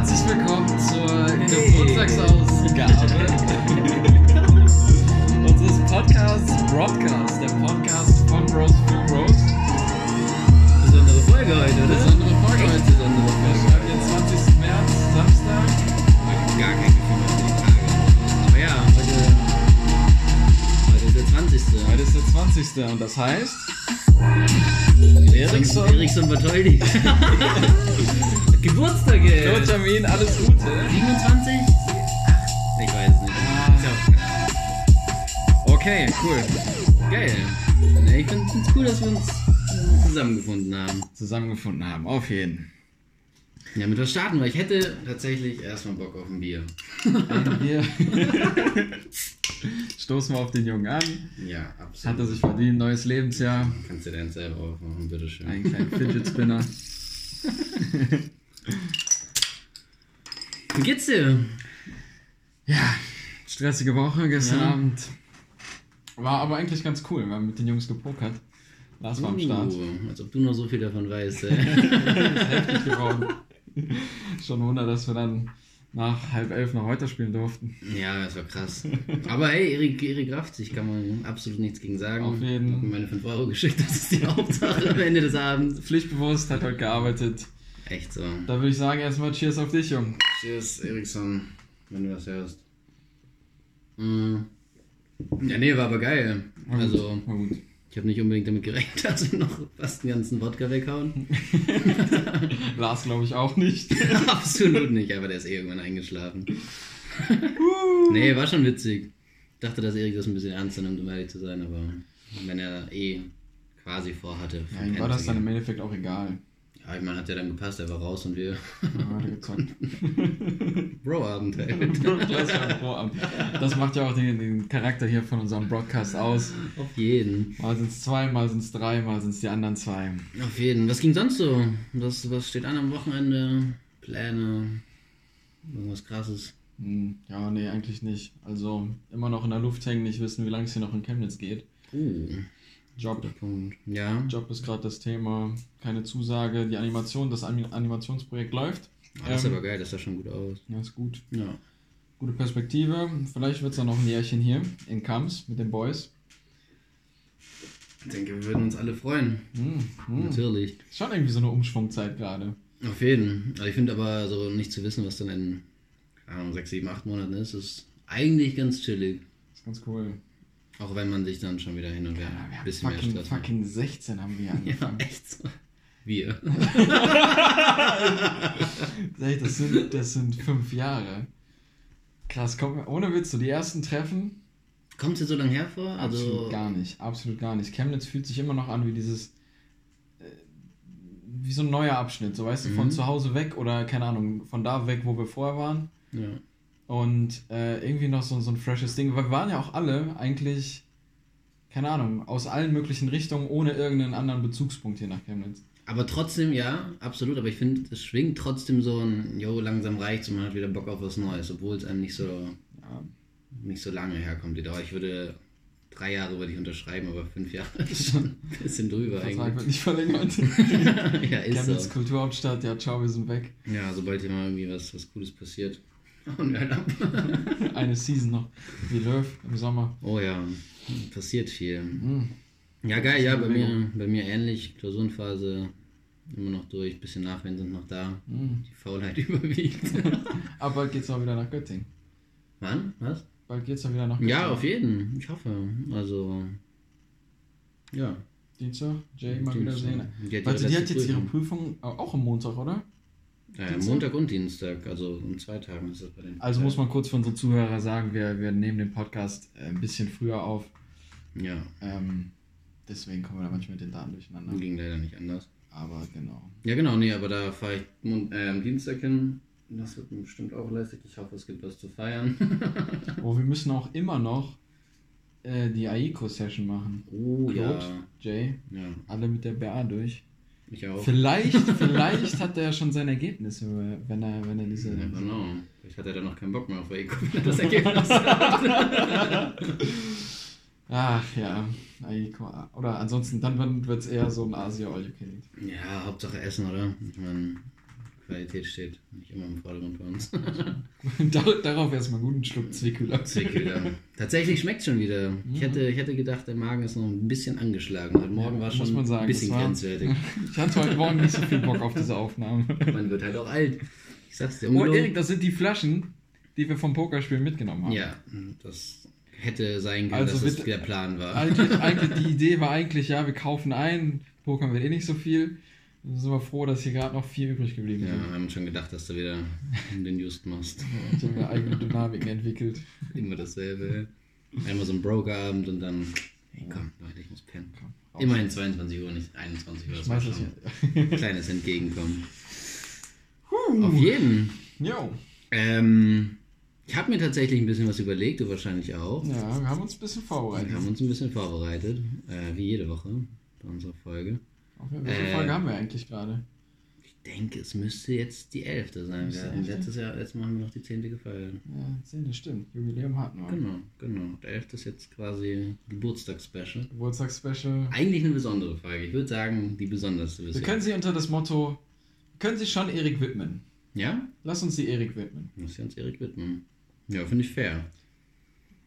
Herzlich willkommen zur Geburtstagsausgabe unseres Podcasts Broadcast, der Podcast von Bros für Bros. Besondere Folge heute, oder? Besondere Folge heute. besondere Wir Folge. schreiben den 20. März, Samstag. Gar kein Gefühl mehr für die Tage. Aber ja, heute, heute ist der 20. Heute ist der 20. und das heißt, Eriksson, Eriksson Bartholdy. Geburtstage. Klotermin, alles Gute. 27? Ich weiß nicht. Ist auch Okay, cool. geil. Ich finde es cool, dass wir uns zusammengefunden haben. Zusammengefunden haben, auf jeden. Ja, mit was starten wir? Ich hätte tatsächlich erstmal Bock auf ein Bier. Wir stoßen wir auf den Jungen an. Ja, absolut. Hat er sich verdient, neues Lebensjahr. Kannst du deinen selber aufmachen, bitteschön. Einen kleinen Fidget Spinner. Wie geht's dir? Ja, stressige Woche gestern Ja. Abend. War aber eigentlich ganz cool. Wir haben mit den Jungs gepokert. Lars war am Start. Uh, als ob du noch so viel davon weißt. Ey. Heftig geworden. Schon ein Wunder, dass wir dann nach halb elf noch heute spielen durften. ja, das war krass. Aber hey, Erik, Erik rafft sich, kann man absolut nichts gegen sagen. Auf jeden. Mir meine 5 Euro geschickt, das ist die Hauptsache am Ende des Abends. Pflichtbewusst, hat heute gearbeitet. Echt so. Da würde ich sagen, erstmal Cheers auf dich, Jung. Cheers, Eriksson, wenn du das hörst. Mm. Ja, nee, war aber geil. Also, Na gut. ich habe nicht unbedingt damit gerechnet, dass wir noch fast den ganzen Wodka weghauen. Lars glaube ich auch nicht. Absolut nicht, aber der ist eh irgendwann eingeschlafen. nee, war schon witzig. Ich dachte, dass Erik das ein bisschen ernster nimmt, um ehrlich zu sein, aber wenn er eh quasi vorhatte. Ja, ihm war das dann im Endeffekt auch egal. Ja, ich meine, hat ja dann gepasst, er war raus und wir. Bro-Abend. Klasse, Vorabend. Das macht ja auch den, den Charakter hier von unserem Broadcast aus. Auf jeden. Mal sind es zwei, mal sind es drei, mal sind es die anderen zwei. Auf jeden. Was ging sonst so? Was, was steht an am Wochenende? Pläne? Irgendwas krasses? Hm, Ja, nee, eigentlich nicht. Also immer noch in der Luft hängen, nicht wissen, wie lange es hier noch in Chemnitz geht. Uh, Job. Ja. Job ist gerade das Thema. Keine Zusage. Die Animation, das Ani- Animationsprojekt läuft. Ah, das ist Ähm, aber geil, das sah schon gut aus. Ja, ist gut. Ja. Gute Perspektive. Vielleicht wird es dann noch ein Jährchen hier in Kams mit den Boys. Ich denke, wir würden uns alle freuen. Hm, hm. Natürlich. Ist schon irgendwie so eine Umschwungzeit gerade. Auf jeden. Also ich finde aber, so nicht zu wissen, was dann in Ahnung, 6, 7, 8 Monaten ist, ist eigentlich ganz chillig. Ist ganz cool. Auch wenn man sich dann schon wieder hin und her Ja, ein bisschen fucking, mehr Stress macht. fucking 16 haben wir Ja, angefangen. echt so. Wir. Das, sind, das sind fünf Jahre. Krass, komm, ohne Witz, so die ersten Treffen, Kommt es dir so lange her vor? absolut Also, gar nicht, absolut gar nicht. Chemnitz fühlt sich immer noch an wie dieses, äh, wie so ein neuer Abschnitt, so weißt du, von Mhm. zu Hause weg oder keine Ahnung, von da weg, wo wir vorher waren. ja. Und äh, irgendwie noch so, so ein freshes Ding, weil wir waren ja auch alle eigentlich, keine Ahnung, aus allen möglichen Richtungen, ohne irgendeinen anderen Bezugspunkt hier nach Chemnitz. Aber trotzdem, ja, absolut. Aber ich finde, es schwingt trotzdem so ein, jo, langsam reicht's und man hat wieder Bock auf was Neues, obwohl es einem nicht so, Ja, nicht so lange herkommt, die Dauer. Ich würde drei Jahre würde ich unterschreiben, aber fünf Jahre ist schon ein bisschen drüber der Vertrag wird eigentlich. nicht verlängert. ja, ist Chemnitz so. Kulturhauptstadt, ja, ciao, wir sind weg. Ja, sobald hier mal irgendwie was, was Cooles passiert. hauen wir halt ab. Eine Season noch, wie Löw im Sommer. oh ja, passiert viel. Hm. Ja, geil, ja, bei mir, bei mir ähnlich. Klausurenphase immer noch durch, bisschen Nachwehen sind noch da. Hm. Die Faulheit überwiegt. Aber bald geht's auch wieder nach Göttingen. Wann? Was? Bald geht's auch wieder nach Göttingen. Ja, auf jeden. Ich hoffe. Also, ja. Dienstag, Jay mal Dienstag. wieder sehen. Die hat Warte, die hat jetzt ihre Prüfung. Prüfung au- auch am Montag, oder? Ja? Montag und Dienstag, also in zwei Tagen ist das bei den. Also muss man kurz für unsere Zuhörer sagen, wir, wir nehmen den Podcast äh, ein bisschen früher auf. Ja, Ähm, deswegen kommen wir da manchmal mit den Daten durcheinander. ging leider nicht anders. Aber genau. Ja, genau, nee, aber da fahre ich äh, am Dienstag hin. Das wird mir bestimmt auch lästig. Ich hoffe, es gibt was zu feiern. Oh, wir müssen auch immer noch äh, die AICO-Session machen. oh Claude, ja. Jay, Ja, alle mit der BA durch. ich auch. Vielleicht, vielleicht hat er ja schon sein Ergebnis, wenn er, wenn er diese. Ja, genau. Vielleicht hat er dann noch keinen Bock mehr auf Eco, wenn er das Ergebnis hat. Ach ja, Oder ansonsten, dann wird es eher so ein Asia All You Can Eat. Ja, Hauptsache Essen, oder? Ich meine, Qualität steht nicht immer im Vordergrund bei uns. Dar- Darauf erstmal einen guten Schluck Zwickühler. Zwickühler. Tatsächlich schmeckt schon wieder. Ich hätte, ich hätte gedacht, der Magen ist noch ein bisschen angeschlagen. Heute Morgen Ja, war schon man sagen, ein bisschen war- grenzwertig. Ich hatte heute Morgen nicht so viel Bock auf diese Aufnahme. Man wird halt auch alt. Ich sag's dir, Oh. Erik, das sind die Flaschen, die wir vom Pokerspielen mitgenommen haben. Ja, das hätte sein können, Also dass das der Plan war. Eigentlich, eigentlich, die Idee war eigentlich, ja, wir kaufen ein, pokern wir eh nicht so viel. Dann sind wir froh, dass hier gerade noch vier übrig geblieben Ja, sind. wir haben schon gedacht, dass du wieder den Just machst. Ich habe mir eigene Dynamiken entwickelt. Immer dasselbe. Einmal so ein Broke-Abend und dann, hey komm, Leute, ich muss pennen. Komm. Immerhin 22 Uhr, nicht 21 Uhr. Das war schon ein kleines Entgegenkommen. Huh. Auf jeden. Jo. Ähm, ich habe mir tatsächlich ein bisschen was überlegt, du wahrscheinlich auch. Ja, wir haben uns ein bisschen vorbereitet. Wir haben uns ein bisschen vorbereitet, äh, wie jede Woche bei unserer Folge. Okay, welche Äh, Folge haben wir eigentlich gerade? Ich denke, es müsste jetzt die elfte sein. Wir, letztes Jahr, letztes Mal haben wir noch die zehnte gefeiert. Ja, 10, stimmt. Jubiläum hatten wir. Genau, genau. Der elfte ist jetzt quasi Geburtstagsspecial. Geburtstagsspecial. Eigentlich eine besondere Folge. Ich würde sagen, die besonderste Wir können sie unter das Motto, wir können sie schon Erik widmen. Ja? Lass uns sie Erik widmen. Muss ich uns Erik widmen. Ja, finde ich fair.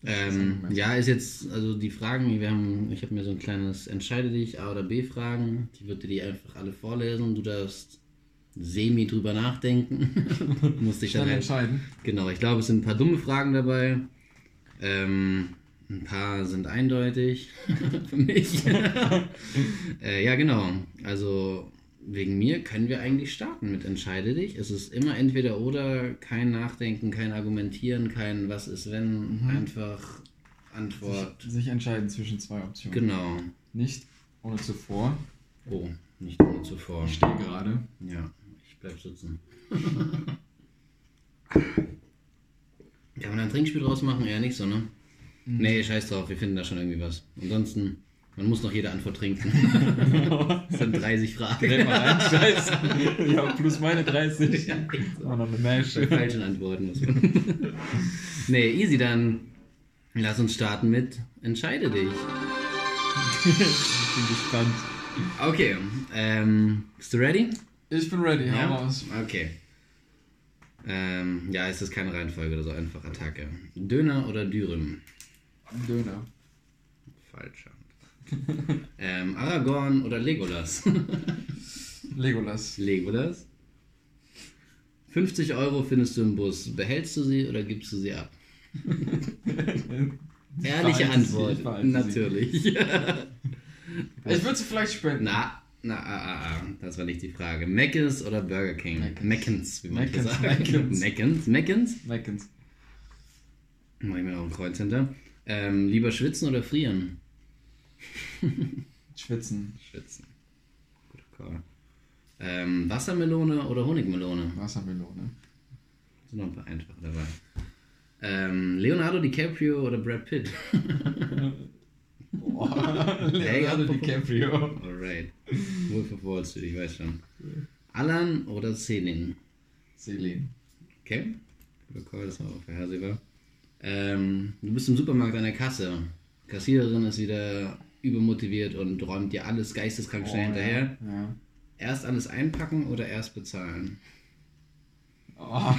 Ähm, ja, ist jetzt, also die Fragen, wir haben, ich habe mir so ein kleines Entscheide dich, A oder B Fragen. Ich würde dir die einfach alle vorlesen. Du darfst semi drüber nachdenken. Musst dich dann Schnell halt, entscheiden. genau, ich glaube, es sind ein paar dumme Fragen dabei. Ähm, ein paar sind eindeutig für mich. äh, ja, genau. Also wegen mir können wir eigentlich starten mit Entscheide dich. Es ist immer entweder oder, kein Nachdenken, kein Argumentieren, kein Was ist wenn, einfach Antwort. Sich, sich entscheiden zwischen zwei Optionen. Genau. Nicht ohne zuvor. Oh, nicht ohne zuvor. Ich stehe gerade. Ja, ich bleib sitzen. Kann man da ein Trinkspiel draus machen? Eher nicht so, ne? Nee, scheiß drauf, wir finden da schon irgendwie was. Ansonsten, man muss noch jede Antwort trinken. Das sind 30 Fragen. Dreh mal rein, Scheiße. ja, plus meine 30. Ja, so. Auch noch eine Mash. Bei falschen Antworten muss man. nee, easy, dann lass uns starten mit Entscheide dich. ich bin gespannt. Okay, ähm, bist du ready? Ich bin ready, hau raus. Okay. Ähm, ja, es ist keine Reihenfolge oder so, einfach Attacke. Döner oder Dürüm? Döner. Falscher. ähm, Aragorn oder Legolas? Legolas. Legolas. 50 Euro findest du im Bus. Behältst du sie oder gibst du sie ab? Ehrliche Antwort. sie. Natürlich. Ich würde sie vielleicht spenden. na, na, ah, ah, ah, das war nicht die Frage. Mc's oder Burger King? Mc's, wie man Mc's, sagt. Mc's. Mc's. Mc's? Meckens. Mach ich mir noch ein Kreuz hinter. Ähm, lieber schwitzen oder frieren? Schwitzen. Schwitzen. Guter Call. Ähm, Wassermelone oder Honigmelone? Wassermelone. Sind noch ein paar einfache dabei. Ähm, Leonardo DiCaprio oder Brad Pitt? Boah. Leonardo DiCaprio. Alright. Wolf of Wall Street, ich weiß schon. Alan oder Selin? Selin. Okay. Guter Call, das war auch vorhersehbar. Ähm, du bist im Supermarkt an der Kasse. Kassiererin ist wieder übermotiviert und räumt dir alles geisteskrank schnell hinterher. Oh, Ja. Erst alles einpacken oder erst bezahlen? Oh.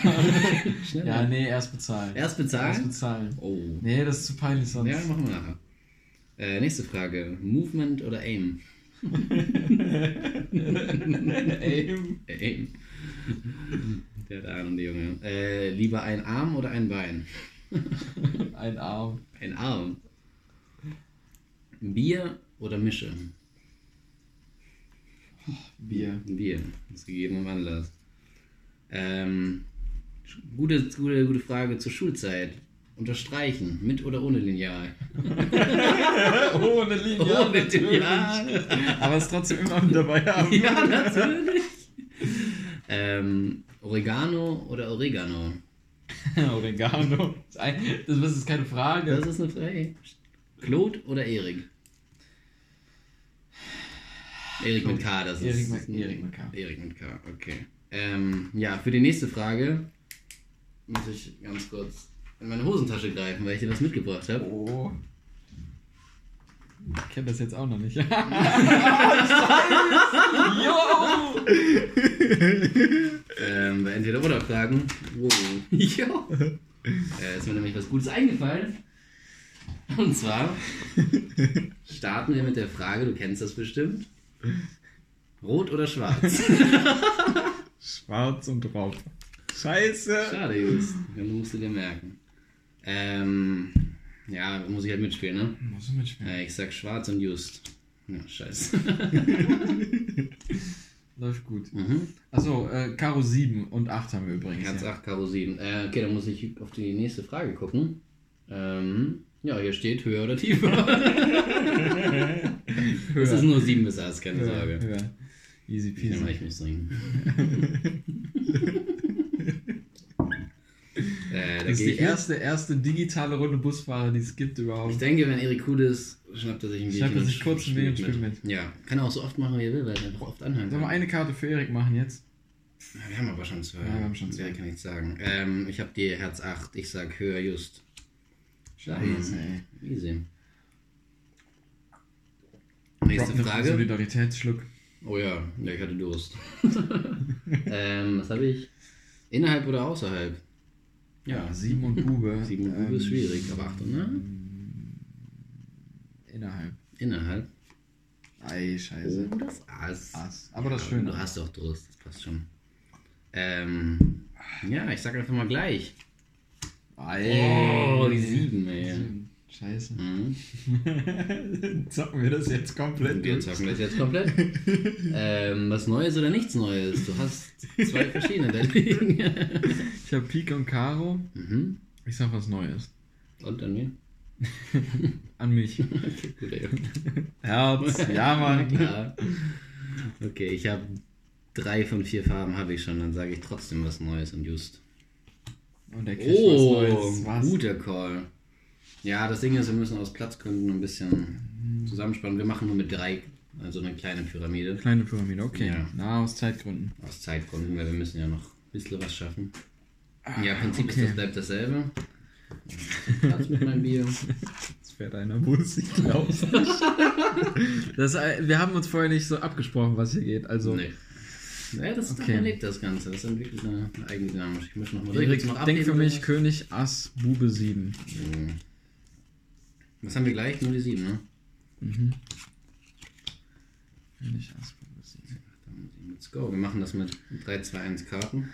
Ja, nee, erst bezahlen. Erst bezahlen? Erst bezahlen. Oh. Nee, das ist zu peinlich sonst. Ja, machen wir nachher. Äh, nächste Frage. Movement oder Aim? Aim. Aim. Der hat Ahnung, die Junge. Äh, lieber ein Arm oder ein Bein? Ein Arm. Ein Arm. Bier oder Mische? Bier. Bier. Das gegeben im Anlass. Ähm, gute, gute, gute Frage zur Schulzeit. Unterstreichen, mit oder ohne Lineal? Ohne Lineal. Ohne natürlich. Lineal. Aber es trotzdem immer mit dabei haben. Ja, natürlich. ähm, Oregano oder Oregano? Oregano. Das ist ein- Das ist keine Frage. Das ist eine Frage. Claude oder Erik? Erik mit K, das Erik ist. mit- Erik mit K. Erik mit K, okay. Ähm, ja, für die nächste Frage muss ich ganz kurz in meine Hosentasche greifen, weil ich dir was mitgebracht habe. Oh. Ich kenne das jetzt auch noch nicht. Yo! fragen. Wow. ja. Äh, ist mir nämlich was Gutes eingefallen. Und zwar starten wir mit der Frage, du kennst das bestimmt. Rot oder schwarz? Schwarz und Raub. Scheiße. Schade, Just. Ja, musst du dir merken. Ähm, ja, muss ich halt mitspielen, ne? Muss ich mitspielen. Äh, ich sag schwarz und Just. Ja, scheiße. Läuft gut. Mhm. Achso, äh, Karo 7 und 8 haben wir übrigens. Herz ja. 8, Karo 7. Äh, okay, dann muss ich auf die nächste Frage gucken. Ähm, ja, hier steht höher oder tiefer. Es ist nur 7 bis Ass, keine Höher, Sorge. Easy peasy. ich muss trinken. äh, da Das ist die mit. erste, erste digitale Runde Busfahrer, die es gibt überhaupt. Ich denke, wenn Erik cool ist, schnappt er sich ein Schnappt er Bierchen sich kurz ein Bier und spielt spielt Ja, kann er auch so oft machen, wie er will, weil er einfach oft anhören Sollen wir eine Karte für Erik machen jetzt? Ja, wir haben aber schon zwei. Ja, wir haben schon zwei. Mehr kann ich sagen. Ähm, ich habe die Herz 8, ich sag höher just. Scheiße, ey. Easy. Nächste Frage. Solidaritätsschluck. Oh ja, ja, ich hatte Durst. ähm, was habe ich? Innerhalb oder außerhalb? Ja, 7 und Bube. Sieben und Bube ist Ähm, schwierig, aber Achtung, ne? Innerhalb. Innerhalb. Ei, scheiße. Oh, das Ass. Ass. Aber das Ja, Schöne. Du hast doch Durst, das passt schon. Ähm, ja, ich sag einfach mal gleich. Ei. Oh, die sieben, ey. Scheiße. Mhm. Zocken wir das jetzt komplett Wir zocken das jetzt komplett. ähm, was Neues oder nichts Neues? Du hast zwei verschiedene da liegen. Ich habe Pik und Karo. mhm. Ich sag was Neues. Und dann mir? An mich. Okay, gut, ey. Herz. Ja, Mann. Klar. Okay, ich habe drei von vier Farben habe ich schon, dann sage ich trotzdem was Neues und just. Und der kriegt Oh, was Neues. Was? guter Call. Ja, das Ding ist, wir müssen aus Platzgründen ein bisschen zusammenspannen. Wir machen nur mit drei, also eine kleine Pyramide. Kleine Pyramide, okay. Ja. Na, aus Zeitgründen. Aus Zeitgründen, weil wir müssen ja noch ein bisschen was schaffen. Ja, Prinzip okay. ist das bleibt dasselbe. Platz mit meinem Bier. Jetzt fährt einer Bus, ich nicht. das, äh, wir haben uns vorher nicht so abgesprochen, was hier geht. Also, Nee. Ja, das ist Okay. okay. erlebt das Ganze. Das entwickelt eine eigene Dynamik. Ich mische nochmal denk für mich König, Ass, Bube 7. Was haben wir gleich? Nur die sieben, ne? Mhm. 7. Dann Let's go. Wir machen das mit 3, 2, 1 Karten.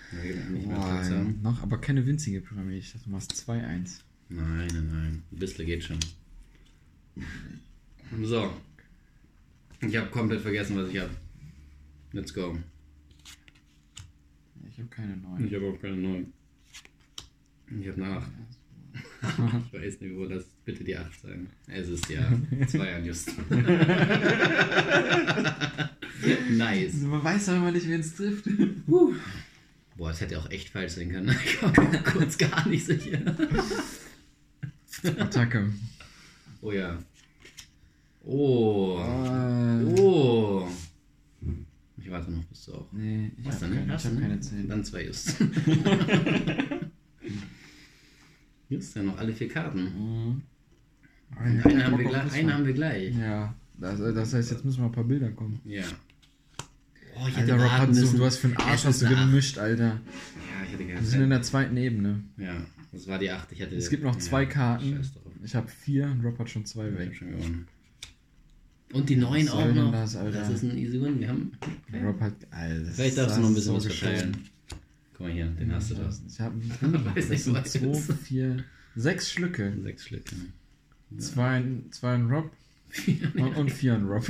nicht haben. noch, aber keine winzige Pyramide. Ich dachte, du machst 2-1. Nein, nein, nein. Ein bisschen geht schon. So. Ich habe komplett vergessen, was ich habe. Let's go. Ich habe keine 9. Ich habe auch keine 9. Ich habe 8. Ich weiß nicht, wo das. Bitte die 8 sagen. Es ist ja 2 an just. nice. Man weiß doch immer nicht, wen es trifft. Boah, das hätte auch echt falsch sein können. Ich war mir kurz gar nicht sicher. Attacke. Oh ja. Oh. Äh, Oh. Ich warte noch, bis du auch. Nee, ich habe dann? keine, hab nicht? keine 10. Dann zwei Just. Just, ja noch alle vier Karten. Mhm. Und eine haben wir gleich. Eine haben wir gleich. Ja, das, das heißt, jetzt müssen mal ein paar Bilder kommen. Ja. Oh, ich Alter, Rob, hast du, müssen. du hast für einen Arsch hast du ist eine gemischt, Alter. Ja, ich hätte Wir gerne. sind in der zweiten Ebene. Ja, das war die 8. Ich hatte, Es gibt noch zwei ja, Karten. Scheiß drauf. Ich habe vier und Rob hat schon zwei Ich hab weg. schon gewonnen. Und die 9 Was soll auch noch. das, Alter? ist ein easy win. Wir haben. Rob hat. Alter, das Vielleicht ist- darfst du noch ein bisschen das was ist verteilen. Guck mal hier, den hast du da. Ich habe Weiß das nicht, sind zwei, vier, sechs Schlücke. Sechs Schlücke. Zwei, zwei an Rob und, und vier an Rob.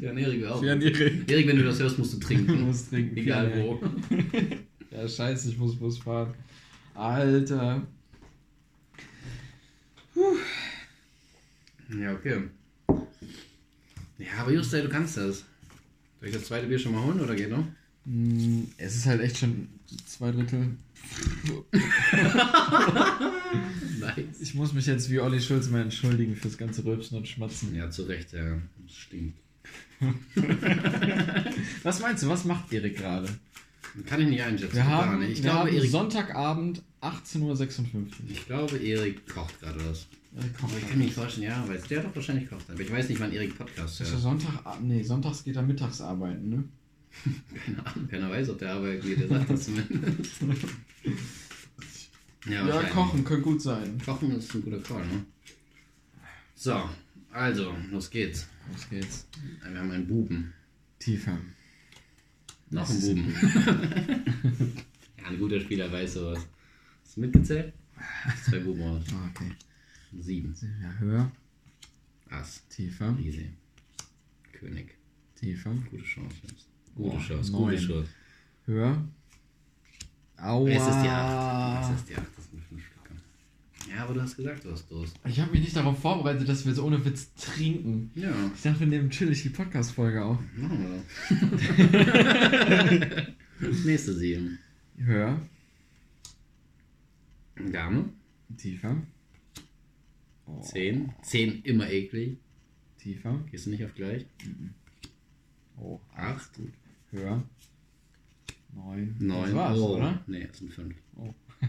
Ja, Erik auch. Vier an Erik. Erik, wenn du das hörst, musst du Du trinken. musst trinken. Egal vier wo. Ja, scheiße, ich muss Bus fahren. Alter. Ja, okay. Ja, aber Just, du kannst das. Soll ich das zweite Bier schon mal holen oder geht noch? Mm, Es ist halt echt schon zwei Drittel. Nice. Ich muss mich jetzt wie Olli Schulz mal entschuldigen fürs ganze Rülpsen und Schmatzen. Ja, zu Recht, ja. Das stimmt. Was meinst du, was macht Erik gerade? Kann ich nicht einschätzen. Wir haben. Ich wir glaube, haben Erik, Sonntagabend 18.56 Uhr. ich glaube, Erik kocht gerade was. Erik Aber ich kann mir nicht vorstellen, ja, weil der doch wahrscheinlich kocht. Aber ich weiß nicht, wann Erik Podcast Ist ja hört. Sonntag, nee, sonntags geht er mittags arbeiten, ne? Keine Ahnung, keiner weiß, ob der Arbeit geht, der sagt das zumindest. Ja, wahrscheinlich. kochen könnte gut sein. Kochen ist ein guter Call, ne? So, also, los geht's. Los geht's. Wir haben einen Buben. Tiefer. Noch einen Buben. ja, ein guter Spieler weiß sowas. Hast du mitgezählt? Zwei Buben aus. Ah, okay. Sieben. Ja, höher, Ass. tiefer, Riese. König. tiefer, Gute Chance jetzt. Gute Boah, Chance, gute Chance. höher. Aua. Es ist die 8. Es ist die 8. Das sind fünf Stücke. Ja, aber du hast gesagt, du hast Durst. Ich habe mich nicht darauf vorbereitet, dass wir so ohne Witz trinken. Ja, Ich dachte, wir nehmen chillig die Podcast-Folge auf. machen wir. Nächste sieben. Höher, Dame. tiefer. Oh, Zehn. Zehn immer eklig. Tiefer. Gehst du nicht auf gleich? Oh, Acht. gut. Höher. Neun. Neun. Das war's, oh. oder? Nee, es sind fünf.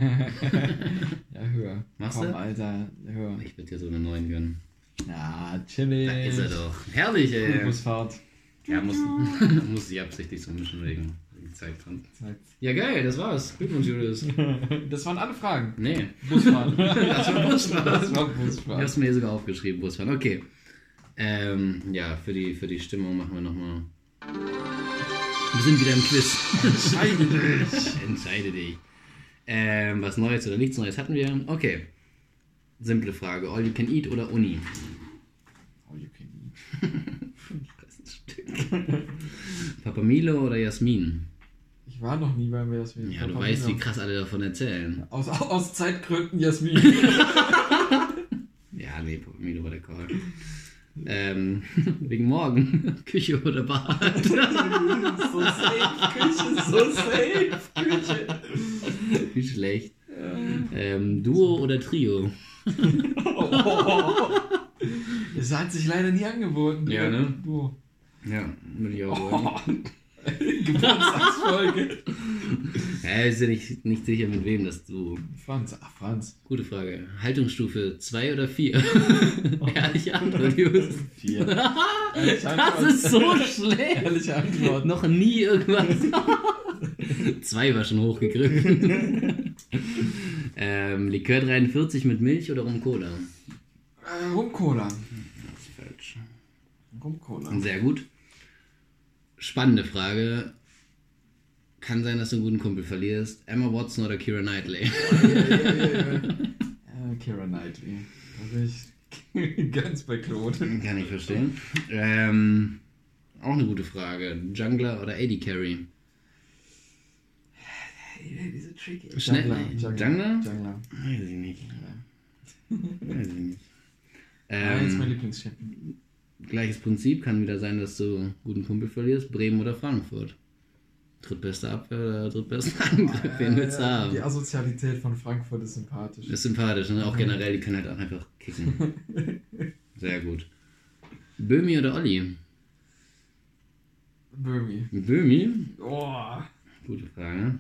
Ja, höher. Machst Komm, du? Alter, höher. Ich würde dir so eine neun gönnen. Na, chillig. Da ist er doch. Herrlich, ey. Busfahrt. Ja, muss, muss ich absichtlich so mischen wegen, wegen Zeitplan. Zeit. Ja, geil, das war's. Glückwunsch, Julius. Das waren alle Fragen. Nee, Busfahren. das war Busfahren. Das war Ich Busfahren. hab's mir sogar aufgeschrieben, Busfahren. Okay. Ähm, ja, für die, für die Stimmung machen wir nochmal. Wir sind wieder im Quiz. Entscheide dich. Entscheide dich. Ähm, was Neues oder nichts Neues hatten wir? Okay. Simple Frage. All you can eat oder Uni? Oh, you can eat. Stück. Papamilo oder Jasmin? Ich war noch nie beim Jasmin. Ja, du Papa weißt, Milo. wie krass alle davon erzählen. Aus, aus Zeitgründen Jasmin. Ja, nee, Papamilo war der Call. Ähm, wegen morgen. Küche oder Bad? so safe, Küche, so safe, Küche. Wie schlecht. Ähm, Duo oder Trio? Oh. Es hat sich leider nie angeboten. Ja, ne? Du. Ja, würde ich auch sagen. Geburtstagsfolge. Ja, ist ja nicht, nicht sicher, mit wem das du. Franz, ach Franz. Gute Frage. Haltungsstufe 2 oder 4? Ehrliche Antwort. Vier. Ehrliche Das Antwort. ist so schlecht. Ehrliche Antwort. Noch nie irgendwas. Zwei war schon hochgegriffen. ähm, Likör 43 mit Milch oder Rum Cola? Äh, Rum-Cola. Das ist falsch. Rum-Cola. Sehr gut. Spannende Frage. Kann sein, dass du einen guten Kumpel verlierst. Emma Watson oder Kira Knightley? Ja, ja, ja, ja. Äh, Keira Knightley. Da bin ich ganz bei Claude. Kann ich verstehen. Ähm, auch eine gute Frage. Jungler oder AD Carry? Hey, diese tricky. Schnell- Jungler. Jungler? Jungler. Weiß ich nicht. Weiß ich nicht. Ah, jetzt mein Ähm, Lieblingschampion. Gleiches Prinzip kann wieder sein, dass du einen guten Kumpel verlierst. Bremen oder Frankfurt? Drittbeste Abwehr oder drittbeste Angriff? Wen willst du haben? Die Asozialität von Frankfurt ist sympathisch. Ist sympathisch, ne? Auch generell, die können halt auch einfach kicken. Sehr gut. Böhmi oder Olli? Böhmi. Böhmi? Oh. Gute Frage.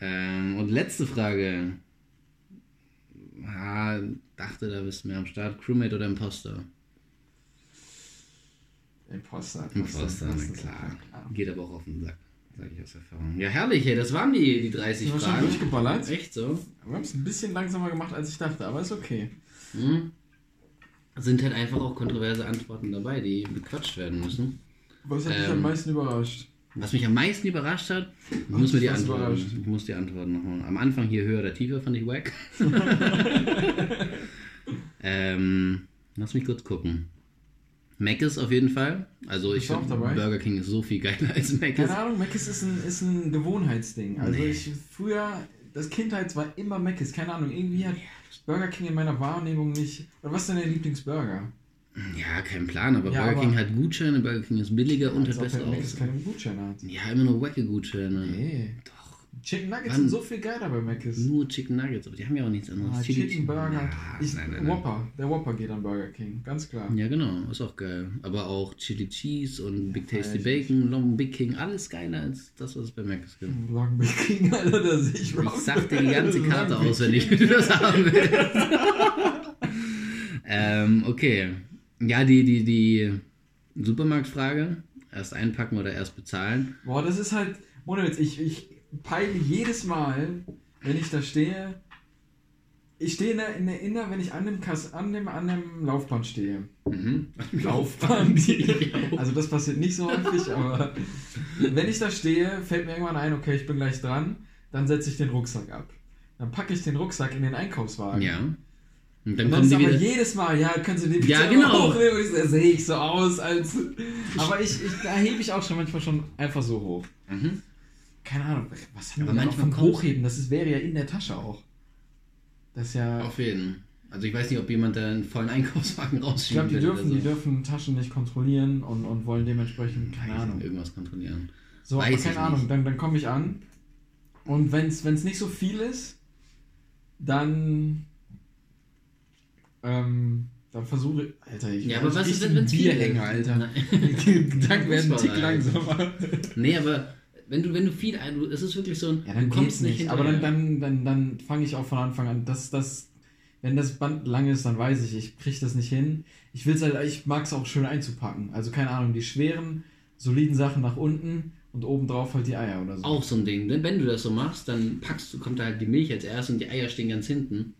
Ähm, und letzte Frage. Ah, dachte, da bist du mehr am Start. Crewmate oder Imposter? Imposter. Imposter, Imposter, klar. klar. Geht aber auch auf den Sack, sage ich aus Erfahrung. Ja, herrlich, ey. Das waren die, die 30 Sind wir schon Fragen. durchgeballert? Echt so? Wir haben es ein bisschen langsamer gemacht, als ich dachte, aber ist okay. Hm. Sind halt einfach auch kontroverse Antworten dabei, die bequatscht werden müssen. Was hat dich Ähm, am meisten überrascht? Was mich am meisten überrascht hat, ich muss mir dich die Antworten, überrascht? ich muss die Antworten nochmal. Am Anfang hier höher oder tiefer fand ich wack. ähm, lass mich kurz gucken. Mac ist auf jeden Fall. Also ich finde? Burger King ist so viel geiler als Mac Keine Ahnung, Mc's ist ein, ist ein Gewohnheitsding. Also Nee. ich früher, das Kindheit war immer Mc's. Keine Ahnung, irgendwie hat Burger King in meiner Wahrnehmung nicht. Oder was ist denn dein Lieblingsburger? Ja, kein Plan, aber Ja, Burger aber- King hat Gutscheine, Burger King ist billiger und hat Mc's Auswahl. keine Gutscheine hat. Ja, immer nur wacke Gutscheine. Nee. Doch, Chicken Nuggets Wann? sind so viel geiler bei Mc's. nur Chicken Nuggets, aber die haben ja auch nichts anderes. Ah, Chili- Chicken Burger. Ja, ich, nein, nein, nein. Whopper. Der Whopper geht an Burger King, ganz klar. Ja, genau, ist auch geil. Aber auch Chili Cheese und Big Tasty Bacon, Long Big King, alles geiler als das, was es bei Mac gibt. Long Big King, Alter, da sehe ich Ich sag dir die ganze Karte auswendig, wie du das haben willst. ähm, okay. Ja, die, die, die Supermarktfrage. Erst einpacken oder erst bezahlen? Boah, das ist halt, ohne Witz, ich, ich peile jedes Mal, wenn ich da stehe, ich stehe in der, in der, in der wenn ich an dem, Kass, an dem, an dem Laufband stehe. Mhm. Laufband. also das passiert nicht so häufig, aber wenn ich da stehe, fällt mir irgendwann ein, okay, ich bin gleich dran, dann setze ich den Rucksack ab. Dann packe ich den Rucksack in den Einkaufswagen. Ja. Und Und dann dann kommen aber wieder. jedes Mal, ja, können Sie den Ja, genau. so, da sehe ich so aus, als. Aber ich, ich, da hebe ich auch schon manchmal schon einfach so hoch. Mhm. Keine Ahnung, was haben Aber wir noch manchmal vom Hochheben? Das ist, wäre ja in der Tasche auch. Das ist ja. Auf jeden. Also ich weiß nicht, ob jemand da einen vollen Einkaufswagen Ich rausschieben glaube, die dürfen, so. die dürfen Taschen nicht kontrollieren und, und wollen dementsprechend, keine nicht, Ahnung. Irgendwas kontrollieren. So, Weiß aber ich keine nicht. Ahnung, dann, dann komme ich an und wenn es nicht so viel ist, dann ähm, dann versuche ich, Alter, ich Ja, aber was ist, wenn es Bierhänger, Alter. Die Gedanken werden ein Tick Alter. langsamer. Nee, aber wenn du, wenn du viel ein, es ist wirklich so ein, Ja, dann du kommst nicht, aber dann, hinterher. dann, dann, dann fange ich auch von Anfang an, dass das, wenn das Band lang ist, dann weiß ich, ich kriege das nicht hin. Ich will's halt, ich mag es auch schön einzupacken. Also keine Ahnung, die schweren, soliden Sachen nach unten und obendrauf halt die Eier oder so. auch so ein Ding. Denn wenn du das so machst, dann packst du, kommt da halt die Milch als erstes und die Eier stehen ganz hinten.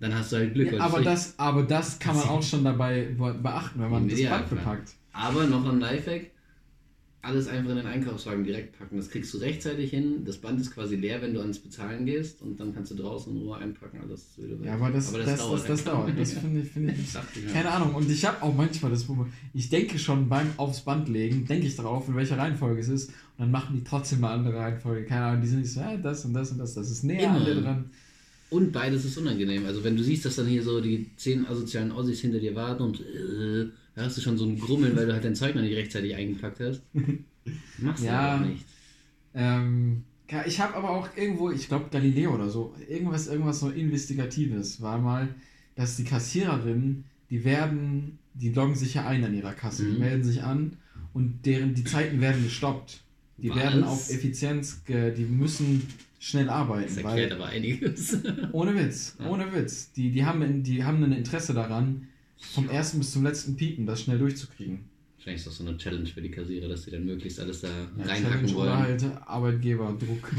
Dann hast du halt Glück. Ja, weil aber, das, aber das kann man auch schon dabei be- beachten, wenn man das Band klar. bepackt. Aber noch ein Lifehack, alles einfach in den Einkaufswagen direkt packen. Das kriegst du rechtzeitig hin. Das Band ist quasi leer, wenn du ans Bezahlen gehst und dann kannst du draußen in Ruhe einpacken. Alles weg. Ja, aber das, das, das, das, das dauert. Das finde ich, finde ich. Keine Ahnung. Und ich habe auch manchmal das Problem, ich denke schon beim aufs Band legen, denke ich darauf, in welcher Reihenfolge es ist. Und dann machen die trotzdem eine andere Reihenfolge. Keine Ahnung, die sind nicht so, ja, das und das und das, das ist näher an dir dran. Und beides ist unangenehm. Also wenn du siehst, dass dann hier so die zehn asozialen Ossis hinter dir warten und äh, da hast du schon so ein Grummeln, weil du halt dein Zeug noch nicht rechtzeitig eingepackt hast. Machst Ja. du auch nicht. Ähm, ich habe aber auch irgendwo, ich glaube Galileo oder so, irgendwas, irgendwas so Investigatives war mal, dass die Kassiererinnen, die werden, die loggen sich ja ein an ihrer Kasse, die Mhm. melden sich an und deren, die Zeiten werden gestoppt. Die Was? werden auf Effizienz, die müssen schnell arbeiten. Das erklärt Weil, aber einiges. ohne Witz, Ja. ohne Witz. Die, die, haben, die haben ein Interesse daran, vom ersten bis zum letzten Piepen das schnell durchzukriegen. Wahrscheinlich ist das so eine Challenge für die Kassierer, dass die dann möglichst alles da Ja, reinhacken Challenge oder wollen. halt Arbeitgeberdruck.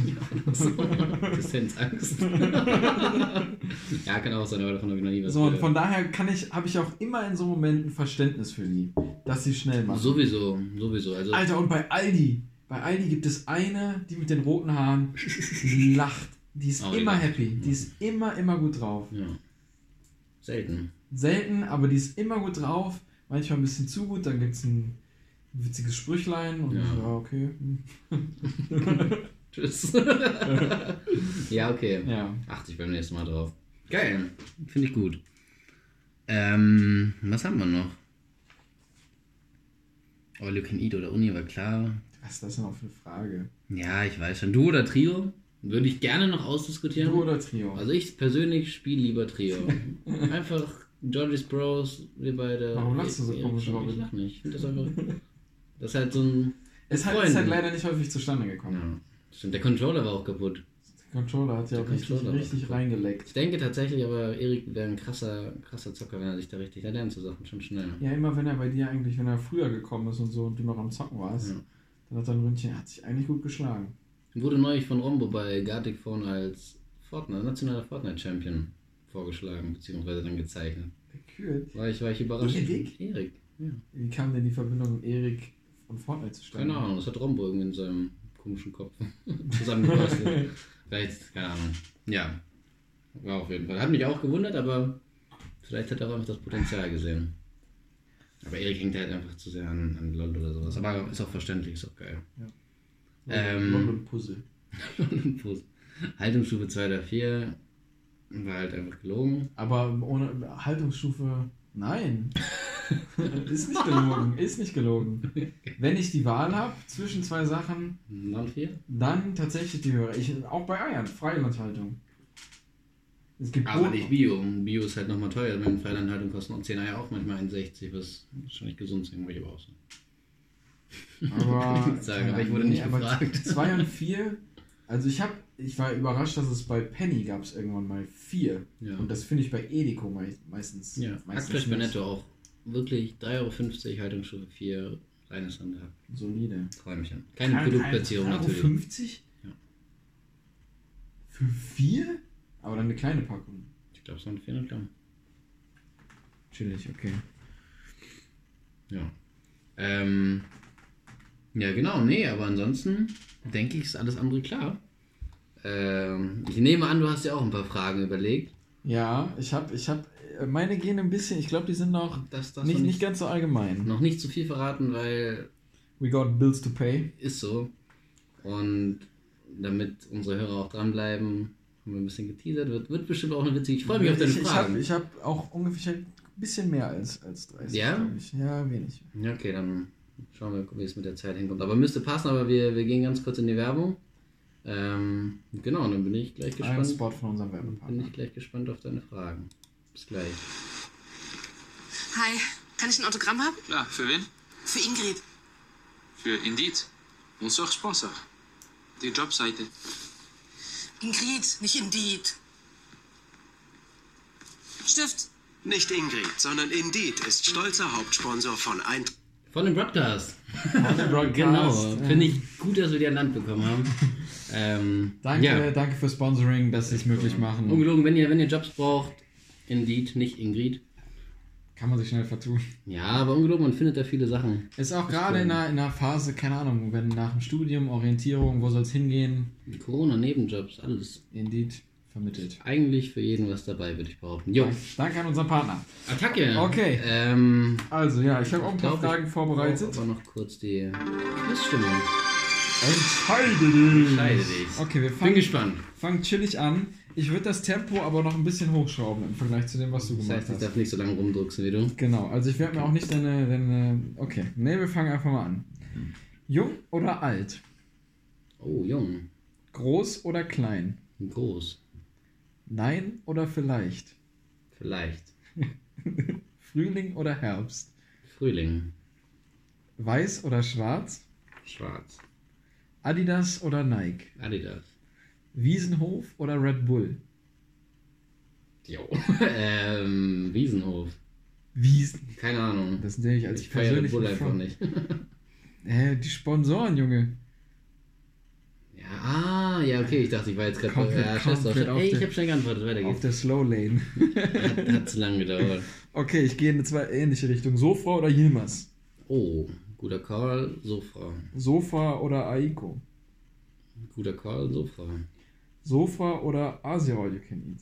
Existenzangst. ja, kann auch sein, aber davon habe ich noch nie was So, und von daher kann ich, habe ich auch immer in so Momenten Verständnis für die, dass sie schnell machen. Sowieso, sowieso. Also, Alter, und bei Aldi, bei Aldi gibt es eine, die mit den roten Haaren, die lacht. Die ist Oh, immer lacht. happy. Die ist immer, immer gut drauf. ja. Selten. Selten, aber die ist immer gut drauf. Manchmal ein bisschen zu gut, dann gibt es ein witziges Sprüchlein und Ja. ja, okay. Tschüss. ja, okay. Ja. Achte ich beim nächsten Mal drauf. Geil. Finde ich gut. Ähm, was haben wir noch? All you can eat oder Uni war klar. Was ist das denn auch für eine Frage? Ja, ich weiß schon. Du oder Trio? Würde ich gerne noch ausdiskutieren. Du oder Trio? Also ich persönlich spiele lieber Trio. Einfach Georgie's Bros, wir beide. Warum lachst du so komisch, Robin? ich lach nicht. Ich finde das einfach. Das ist halt so ein. es hat, ist halt leider nicht häufig zustande gekommen. Ja, stimmt. Der Controller war auch kaputt. Der Controller hat ja auch richtig, richtig reingeleckt. Ich denke tatsächlich, aber Erik wäre ein krasser, krasser Zocker, wenn er sich da richtig. Er lernt so Sachen schon schnell. Ja, immer wenn er bei dir eigentlich, wenn er früher gekommen ist und so und du noch am Zocken warst, Ja. dann hat dein Ründchen, er hat sich eigentlich gut geschlagen. Wurde neulich von Rombo bei Gartic Phone als Fortnite, nationaler Fortnite-Champion vorgeschlagen, beziehungsweise dann gezeichnet. Gekühlt. War ich, war ich überrascht. Erik? Erik, ja. Wie kam denn die Verbindung Erik und Fortnite zustande? Keine Ahnung, das hat Rombo irgendwie in seinem komischen Kopf zusammengebastelt. Vielleicht, keine Ahnung. Ja, war auf jeden Fall. Hat mich auch gewundert, aber vielleicht hat er auch einfach das Potenzial gesehen. Aber Erik hängt halt einfach zu sehr an, an LOL oder sowas. Aber ist auch verständlich, ist auch geil. Ähm, London Puzzle. Fuß. Haltungsstufe 2 oder 4 war halt einfach gelogen. Aber ohne Haltungsstufe. Nein. ist nicht gelogen. Ist nicht gelogen. Wenn ich die Wahl habe zwischen zwei Sachen, Non 4? dann tatsächlich die höhere. Ich, auch bei Eiern, Freilandhaltung. Es gibt Aber Boden- nicht Bio. Bio ist halt nochmal teuer. Wenn Freilandhaltung kosten auch 10 Eier auch manchmal 1,60, was schon nicht gesund sein, muss ich aber auch sagen. Aber, Sagen, aber ich wurde nicht aber gefragt. 2 und 4, also ich habe, ich war überrascht, dass es bei Penny gab es irgendwann mal 4. Ja. Und das finde ich bei Edeko mei meistens. Ja, meistens Hackfleisch bei. Netto auch wirklich 3,50 Euro, Haltungsstufe 4. Reines Handhack. Solide. Träumchen. Keine Produktplatzierung natürlich. 50? Ja. Für vier? Aber dann eine kleine Packung. Ich glaube, es waren 400 Gramm. Chillig, okay. Ja. Ähm, ja, genau, nee, aber ansonsten denke ich, ist alles andere klar. Ähm, ich nehme an, du hast ja auch ein paar Fragen überlegt. Ja, ich habe, ich habe, meine gehen ein bisschen, ich glaube, die sind noch Das, das nicht, noch, nicht ganz so allgemein. noch nicht zu viel verraten, weil We got bills to pay. ist so. Und damit unsere Hörer auch dranbleiben, haben wir ein bisschen geteasert. Wird, wird bestimmt auch eine witzige. Ich freue mich auf deine ich, ich Fragen. habe hab auch ungefähr ein bisschen mehr als, als 30. Ja? Ja, wenig. Ja, okay, dann schauen wir, wie es mit der Zeit hinkommt. Aber müsste passen, aber wir, wir gehen ganz kurz in die Werbung. Ähm, genau, dann bin ich gleich Ein gespannt. Spot von unserem Bin Werbepartner. ich gleich gespannt auf deine Fragen. Bis gleich. Hi, kann ich ein Autogramm haben? Klar, für wen? Für Ingrid. Für Indeed. Unser Sponsor. Die Jobseite. Ingrid, nicht Indeed. Stift. Nicht Ingrid, sondern Indeed ist stolzer Hauptsponsor von Eintracht. Von dem Broadcast. Genau. Finde ich gut, dass wir die an Land bekommen haben. ähm, Danke, Ja. danke für Sponsoring, dass sie es möglich machen. Ungelogen, wenn ihr, wenn ihr Jobs braucht, Indeed, nicht Ingrid. Kann man sich schnell vertun. Ja, aber ungelogen, man findet da viele Sachen. Ist auch gerade in einer, in einer Phase, keine Ahnung, wenn nach dem Studium, Orientierung, wo soll es hingehen? Corona, Nebenjobs, alles. Indeed vermittelt. Eigentlich für jeden was dabei, würde ich behaupten. Jo, Danke an unseren Partner. Attacke. Okay. Ähm, Also ja, ich habe auch ein paar Fragen vorbereitet. Aber noch kurz die Quizstimmung. Entscheide dich. Entscheide dich. Okay, wir Bin fangen, gespannt. fangen chillig an. Ich würde das Tempo aber noch ein bisschen hochschrauben im Vergleich zu dem, was du Das gemacht heißt, ich hast. darf nicht so lange rumdrucksen wie du. Genau, also ich werde mir auch nicht deine, deine... Okay, ne, wir fangen einfach mal an. Jung oder alt? Oh, jung. Groß oder klein? Groß. Nein oder vielleicht? Vielleicht. Frühling oder Herbst? Frühling. Weiß oder schwarz? Schwarz. Adidas oder Nike? Adidas. Wiesenhof oder Red Bull? Jo. ähm, Wiesenhof. Wiesen. Keine Ahnung. Das sehe ich als ich feiere Red persönlichen Bull einfach nicht. Hä, die Sponsoren, Junge. Ah, ja, okay. Ich dachte, ich war jetzt gerade. Komplett- Ja, komplett auf Ey, ich habe schnell geantwortet. Weiter Auf geht's. der Slow Lane. Hat, hat zu lange gedauert. Okay, ich gehe in eine zwei ähnliche Richtung. Sofa oder Yilmaz? Oh, guter Call, Sofa. Sofa oder Aiko? Guter Call, Sofa. Sofa oder Asia All You Can Eat?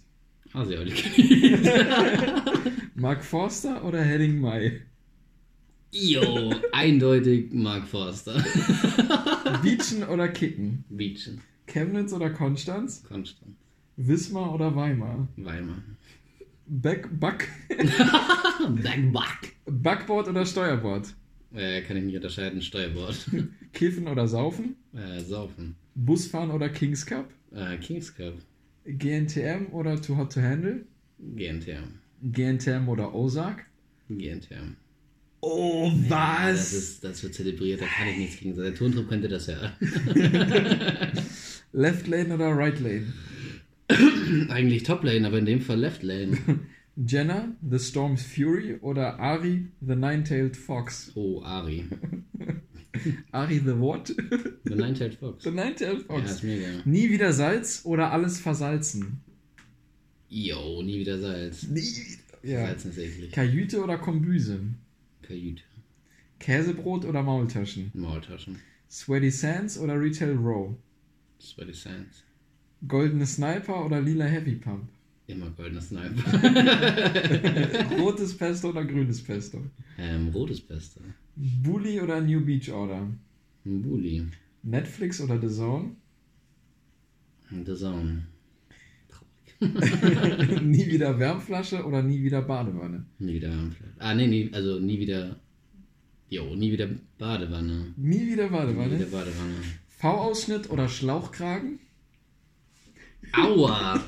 Asia, Mark Forster oder Henning Mai? Jo, eindeutig Mark Forster. Beachen oder Kicken? Beachen. Chemnitz oder Konstanz? Konstanz. Wismar oder Weimar? Weimar. Back, Back, Backback. Backboard oder Steuerbord? Äh, kann ich nicht unterscheiden. Steuerbord. Kiffen oder Saufen? äh, Saufen. Busfahren oder Kings Cup? Äh, Kings Cup. GNTM oder Too Hot to Handle? GNTM. GNTM oder Ozark? GNTM. Oh, Ja, das, ist, das wird zelebriert, da kann ich nichts gegen sagen. Der Tontrupp könnte das ja. Left Lane oder Right Lane? Eigentlich Top Lane, aber in dem Fall Left Lane. Jenna, The Storm's Fury oder Ari, The Nine-Tailed Fox? Oh, Ari. Ari the what? The Nine-Tailed Fox. The Nine-Tailed Ja, Fox. ist mega. Nie wieder Salz oder alles versalzen? Yo, nie wieder Salz. Nie wieder. Ja. Salz ist eklig. Kajüte oder Kombüse? Kajüte. Käsebrot oder Maultaschen? Maultaschen. Sweaty Sands oder Retail Row? Sweaty Sands. Goldene Sniper oder lila Heavy Pump? Immer goldener Sniper. Rotes Pesto oder grünes Pesto? ähm, rotes Beste. Bully oder New Beach Order? Ein Bulli. Netflix oder The Zone? The Zone. Nie wieder Wärmflasche oder nie wieder Badewanne? Nie wieder Wärmflasche. Ah, nee, nie, also nie wieder. Jo, nie wieder Badewanne. Nie wieder Nie Badewanne? wieder Badewanne. V-Ausschnitt oder Schlauchkragen? Aua!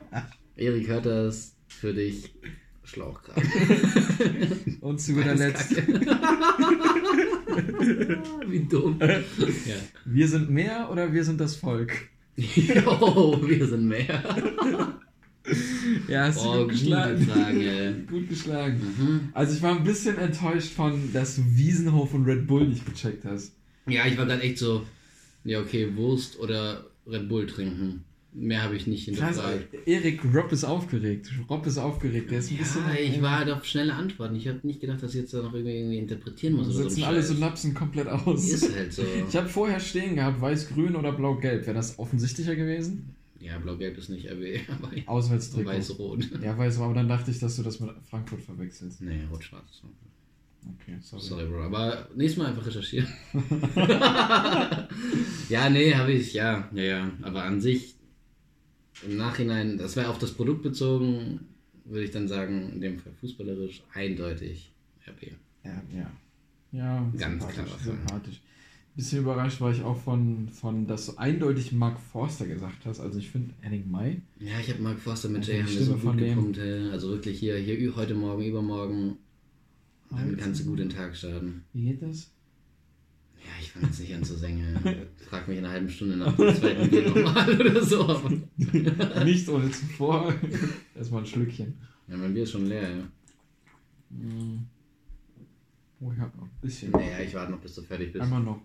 Erik hört das für dich. Schlauchkragen. Und zu guter Letzt, Wie dumm. ja. wir sind mehr oder wir sind das Volk? Jo, wir sind mehr. Ja, hast Oh, du gut gute geschlagen. Ey. Gut geschlagen. Mhm. Also ich war ein bisschen enttäuscht von, dass du Wiesenhof und Red Bull nicht gecheckt hast. Ja, ich war gerade echt so, ja okay, Wurst oder Red Bull trinken. Mehr habe ich nicht hinterfragt. Erik, Rob ist aufgeregt. Rob ist aufgeregt. Der ist ein bisschen. Ja, ich war halt auf schnelle Antworten. Ich habe nicht gedacht, dass ich jetzt da noch irgendwie, interpretieren muss. So sitzen ein alle Scheiß. Synapsen komplett aus. Ist halt so. Ich habe vorher stehen gehabt, weiß-grün oder blau-gelb. Wäre das offensichtlicher gewesen? Ja, blau-gelb ist nicht RB, aber Auswärtstrikot. weiß-rot. Ja, weiß, aber dann dachte ich, dass du das mit Frankfurt verwechselst. Nee, rot-schwarz. Okay, sorry. Sorry, Bro. Aber nächstes Mal einfach recherchieren. ja, nee, habe ich, ja, ja, ja. Aber an sich, im Nachhinein, das wäre auf das Produkt bezogen, würde ich dann sagen, in dem Fall fußballerisch, eindeutig RB. Ja, ja. Ja, Ganz sympathisch, Fall. sympathisch. Bisschen überrascht war ich auch von, von dass du eindeutig Mark Forster gesagt hast. Also ich finde Henning Mai. Ja, ich habe Mark Forster mit Also Jay haben wir so Stimme gut von dem- gepumpt. Also wirklich hier, hier heute Morgen, übermorgen, dann Alter. kannst du gut den Tag starten. Wie geht das? Ja, ich fange jetzt nicht an zu singen. Frag mich in einer halben Stunde nach dem zweiten Bier nochmal oder so. Nicht ohne zuvor. Erstmal ein Schlückchen. ja, mein Bier ist schon leer, ja. Mm. Oh, ich hab noch ein bisschen. Naja, ich warte noch, bis du fertig bist. Einmal noch.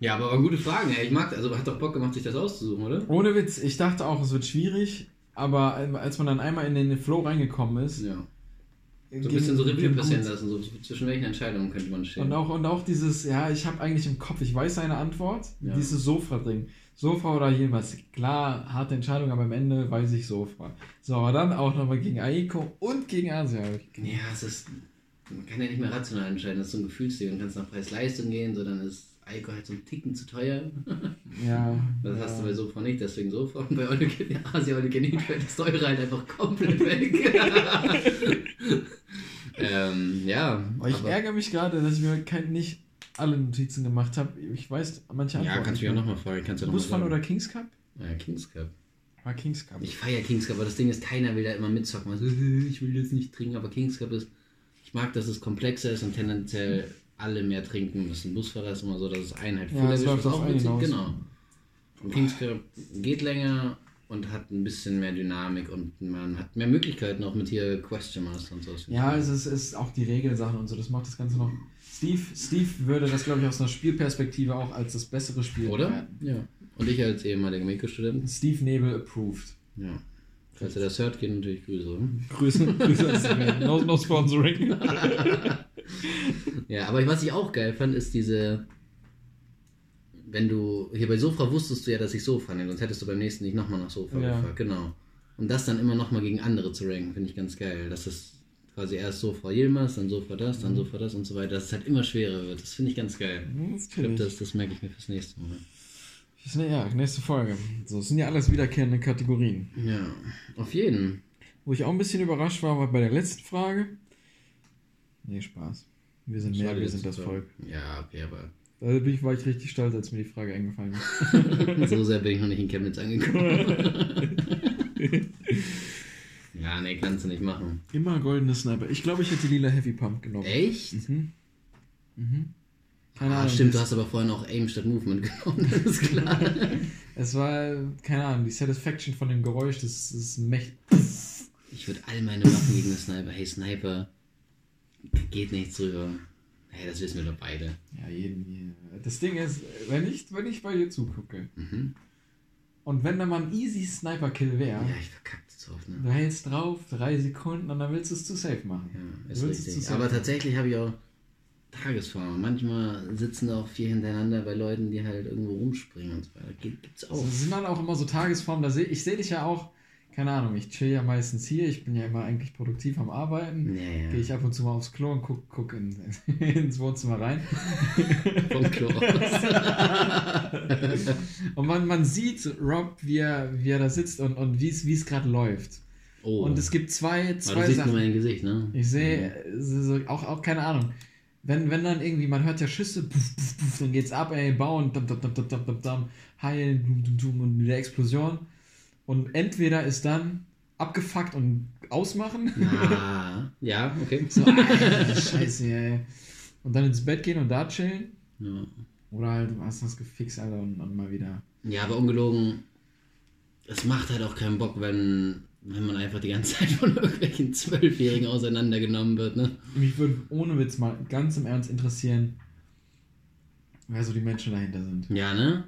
Ja, aber, aber gute Fragen, ey. Ich mag, also hat doch Bock gemacht, sich das auszusuchen, oder? Ohne Witz, ich dachte auch, es wird schwierig. Aber als man dann einmal in den Flow reingekommen ist. Ja. So ein bisschen so Revue passieren lassen, so zwischen welchen Entscheidungen könnte man stehen. Und auch, und auch dieses, ja, ich habe eigentlich im Kopf, ich weiß seine Antwort, Ja. dieses Sofa-Ding. Sofa oder jemals. Klar, harte Entscheidung, aber am Ende weiß ich Sofa. So, aber dann auch nochmal gegen Aiko und gegen Asia. Ja, es ist. Man kann ja nicht mehr rational entscheiden, das ist so ein Gefühlsding. Du kannst nach Preis-Leistung gehen, so dann ist Eiko halt so ein Ticken zu teuer. Ja. Das ja. hast du bei Sofa nicht, deswegen Sofa. Und bei Ole Asia Ole Genin fällt das Teure halt einfach komplett weg. ähm, ja. Aber ich aber- ärgere mich gerade, dass ich mir kein, nicht alle Notizen gemacht habe. Ich weiß manche Ja, Antworten kannst du nicht ja mehr. nochmal fragen. Kannst du noch mal Busfahren oder Kings Cup? Ja, Kings Cup. War Kings Cup. Ich feiere Kings Cup, aber das Ding ist, keiner will da immer mitzocken. Also, ich will jetzt nicht trinken, aber Kings Cup ist, ich mag, dass es komplexer ist und tendenziell alle mehr trinken müssen. Busfahrer ist immer so, dass es einen halt Ja, erwischt, läuft auch mitzieht. hinaus. Genau. Und Kings Cup geht länger und hat ein bisschen mehr Dynamik und man hat mehr Möglichkeiten auch mit hier Question Master und so. Ja, es ist, ist auch die Regelsachen und so, das macht das Ganze noch. Steve, Steve würde das, glaube ich, aus einer Spielperspektive auch als das bessere Spiel Oder? bewerten. Ja. Und ich als ehemaliger Mikro-Student. Steve Nebel approved. Ja. Falls ihr das hört, geht natürlich Grüße. oder? Grüße, Grüße no, no sponsoring. Ja, aber was ich auch geil fand, ist diese. Wenn du. Hier bei Sofra wusstest du ja, dass ich Sofra nenne, sonst hättest du beim nächsten nicht nochmal nach Sofra Ja. gefragt. Genau. Und das dann immer nochmal gegen andere zu ranken, finde ich ganz geil. Dass es quasi erst Sofra Yilmaz, dann Sofra das, Mhm. dann Sofra das und so weiter, dass es halt immer schwerer wird. Das finde ich ganz geil. Das Ich glaube, das, das merke ich mir fürs nächste Mal. ja, nächste Folge. So, es sind ja alles wiederkehrende Kategorien. Ja, auf jeden. Wo ich auch ein bisschen überrascht war, war bei der letzten Frage. Nee, Spaß. Wir sind mehr, wir sind das. Volk. Ja, okay, aber Da bin ich, war ich richtig stolz, als mir die Frage eingefallen ist. so sehr bin ich noch nicht in Chemnitz angekommen. ja, nee, kannst du nicht machen. Immer goldene Sniper. Ich glaube, ich hätte lila Heavy Pump genommen. Echt? Mhm. Mhm. Keine Ah, Ahnung. stimmt, du das- hast aber vorhin auch Aim statt Movement genommen, das ist klar. Es war, keine Ahnung, die Satisfaction von dem Geräusch, das ist mächtig. Ich würde all meine Waffen gegen den Sniper. Hey, Sniper, geht nichts drüber. Hey, das wissen wir doch beide. Ja, jeden hier. Das Ding ist, wenn ich, wenn ich bei dir zugucke Mhm. und wenn da mal ein easy Sniper-Kill wäre, Ja, ich verkackt zu oft, ne? du hältst drauf, drei Sekunden und dann willst du es zu safe machen. Ja, ist richtig. Aber machen. tatsächlich habe ich auch Tagesform. Manchmal sitzen da auch vier hintereinander bei Leuten, die halt irgendwo rumspringen und so weiter. Gibt, gibt's auch. Also, das sind dann auch immer so Tagesformen, da seh, ich sehe dich ja auch, keine Ahnung, ich chill ja meistens hier, ich bin ja immer eigentlich produktiv am Arbeiten. Ja, ja. Gehe ich ab und zu mal aufs Klo und guck, guck in, ins Wohnzimmer rein. Vom Klo aus. Und man, man sieht Rob, wie er, wie er da sitzt und, und wie es gerade läuft. Oh. Und es gibt zwei, Aber du zwei siehst nur Sachen. mein Gesicht, ne? Ich sehe so, auch, auch keine Ahnung. Wenn, wenn dann irgendwie, man hört ja Schüsse, puff, puff, puff, dann geht's ab, ey, bauen, dum, dum, dum, dum, dum, dum, heilen, dum, dum, dum, und wieder Explosion. Und entweder ist dann abgefuckt und ausmachen. Ah, ja, okay. So, Alter, scheiße, ey. Und dann ins Bett gehen und da chillen. Ja. Oder halt, du hast das gefixt, Alter, und, und mal wieder. Ja, aber ungelogen, es macht halt auch keinen Bock, wenn wenn man einfach die ganze Zeit von irgendwelchen Zwölfjährigen auseinandergenommen wird, ne? Mich würde ohne Witz mal ganz im Ernst interessieren, wer so die Menschen dahinter sind. Ja, ne?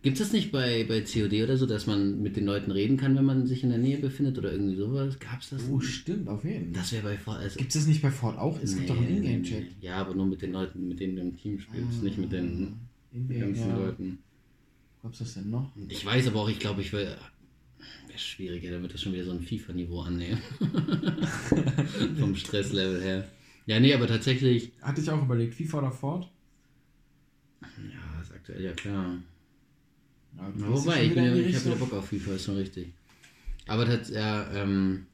Gibt es das nicht bei, bei COD oder so, dass man mit den Leuten reden kann, wenn man sich in der Nähe befindet oder irgendwie sowas? Gab's das? Oh, stimmt, auf jeden Fall. Das wäre bei Fort. Also, Gibt es das nicht bei Ford auch? Es gibt doch einen Nee, Ingame-Chat. nee. Ja, aber nur mit den Leuten, mit denen du im Team spielst, nicht mit den ganzen ja. Leuten. Wo gab's das denn noch? Ich weiß aber auch, ich glaube, ich will. Wäre schwierig, ja, da wird das schon wieder so ein FIFA-Niveau annehmen. Vom Stresslevel her. Ja, nee, aber tatsächlich. Hatte ich auch überlegt, FIFA oder Ford? Ja, ist aktuell ja klar. Ja, Ja, gehst wobei, ich, bin ja, ich habe wieder Richtung. Bock auf FIFA, ist schon richtig. Aber das, ja, ähm,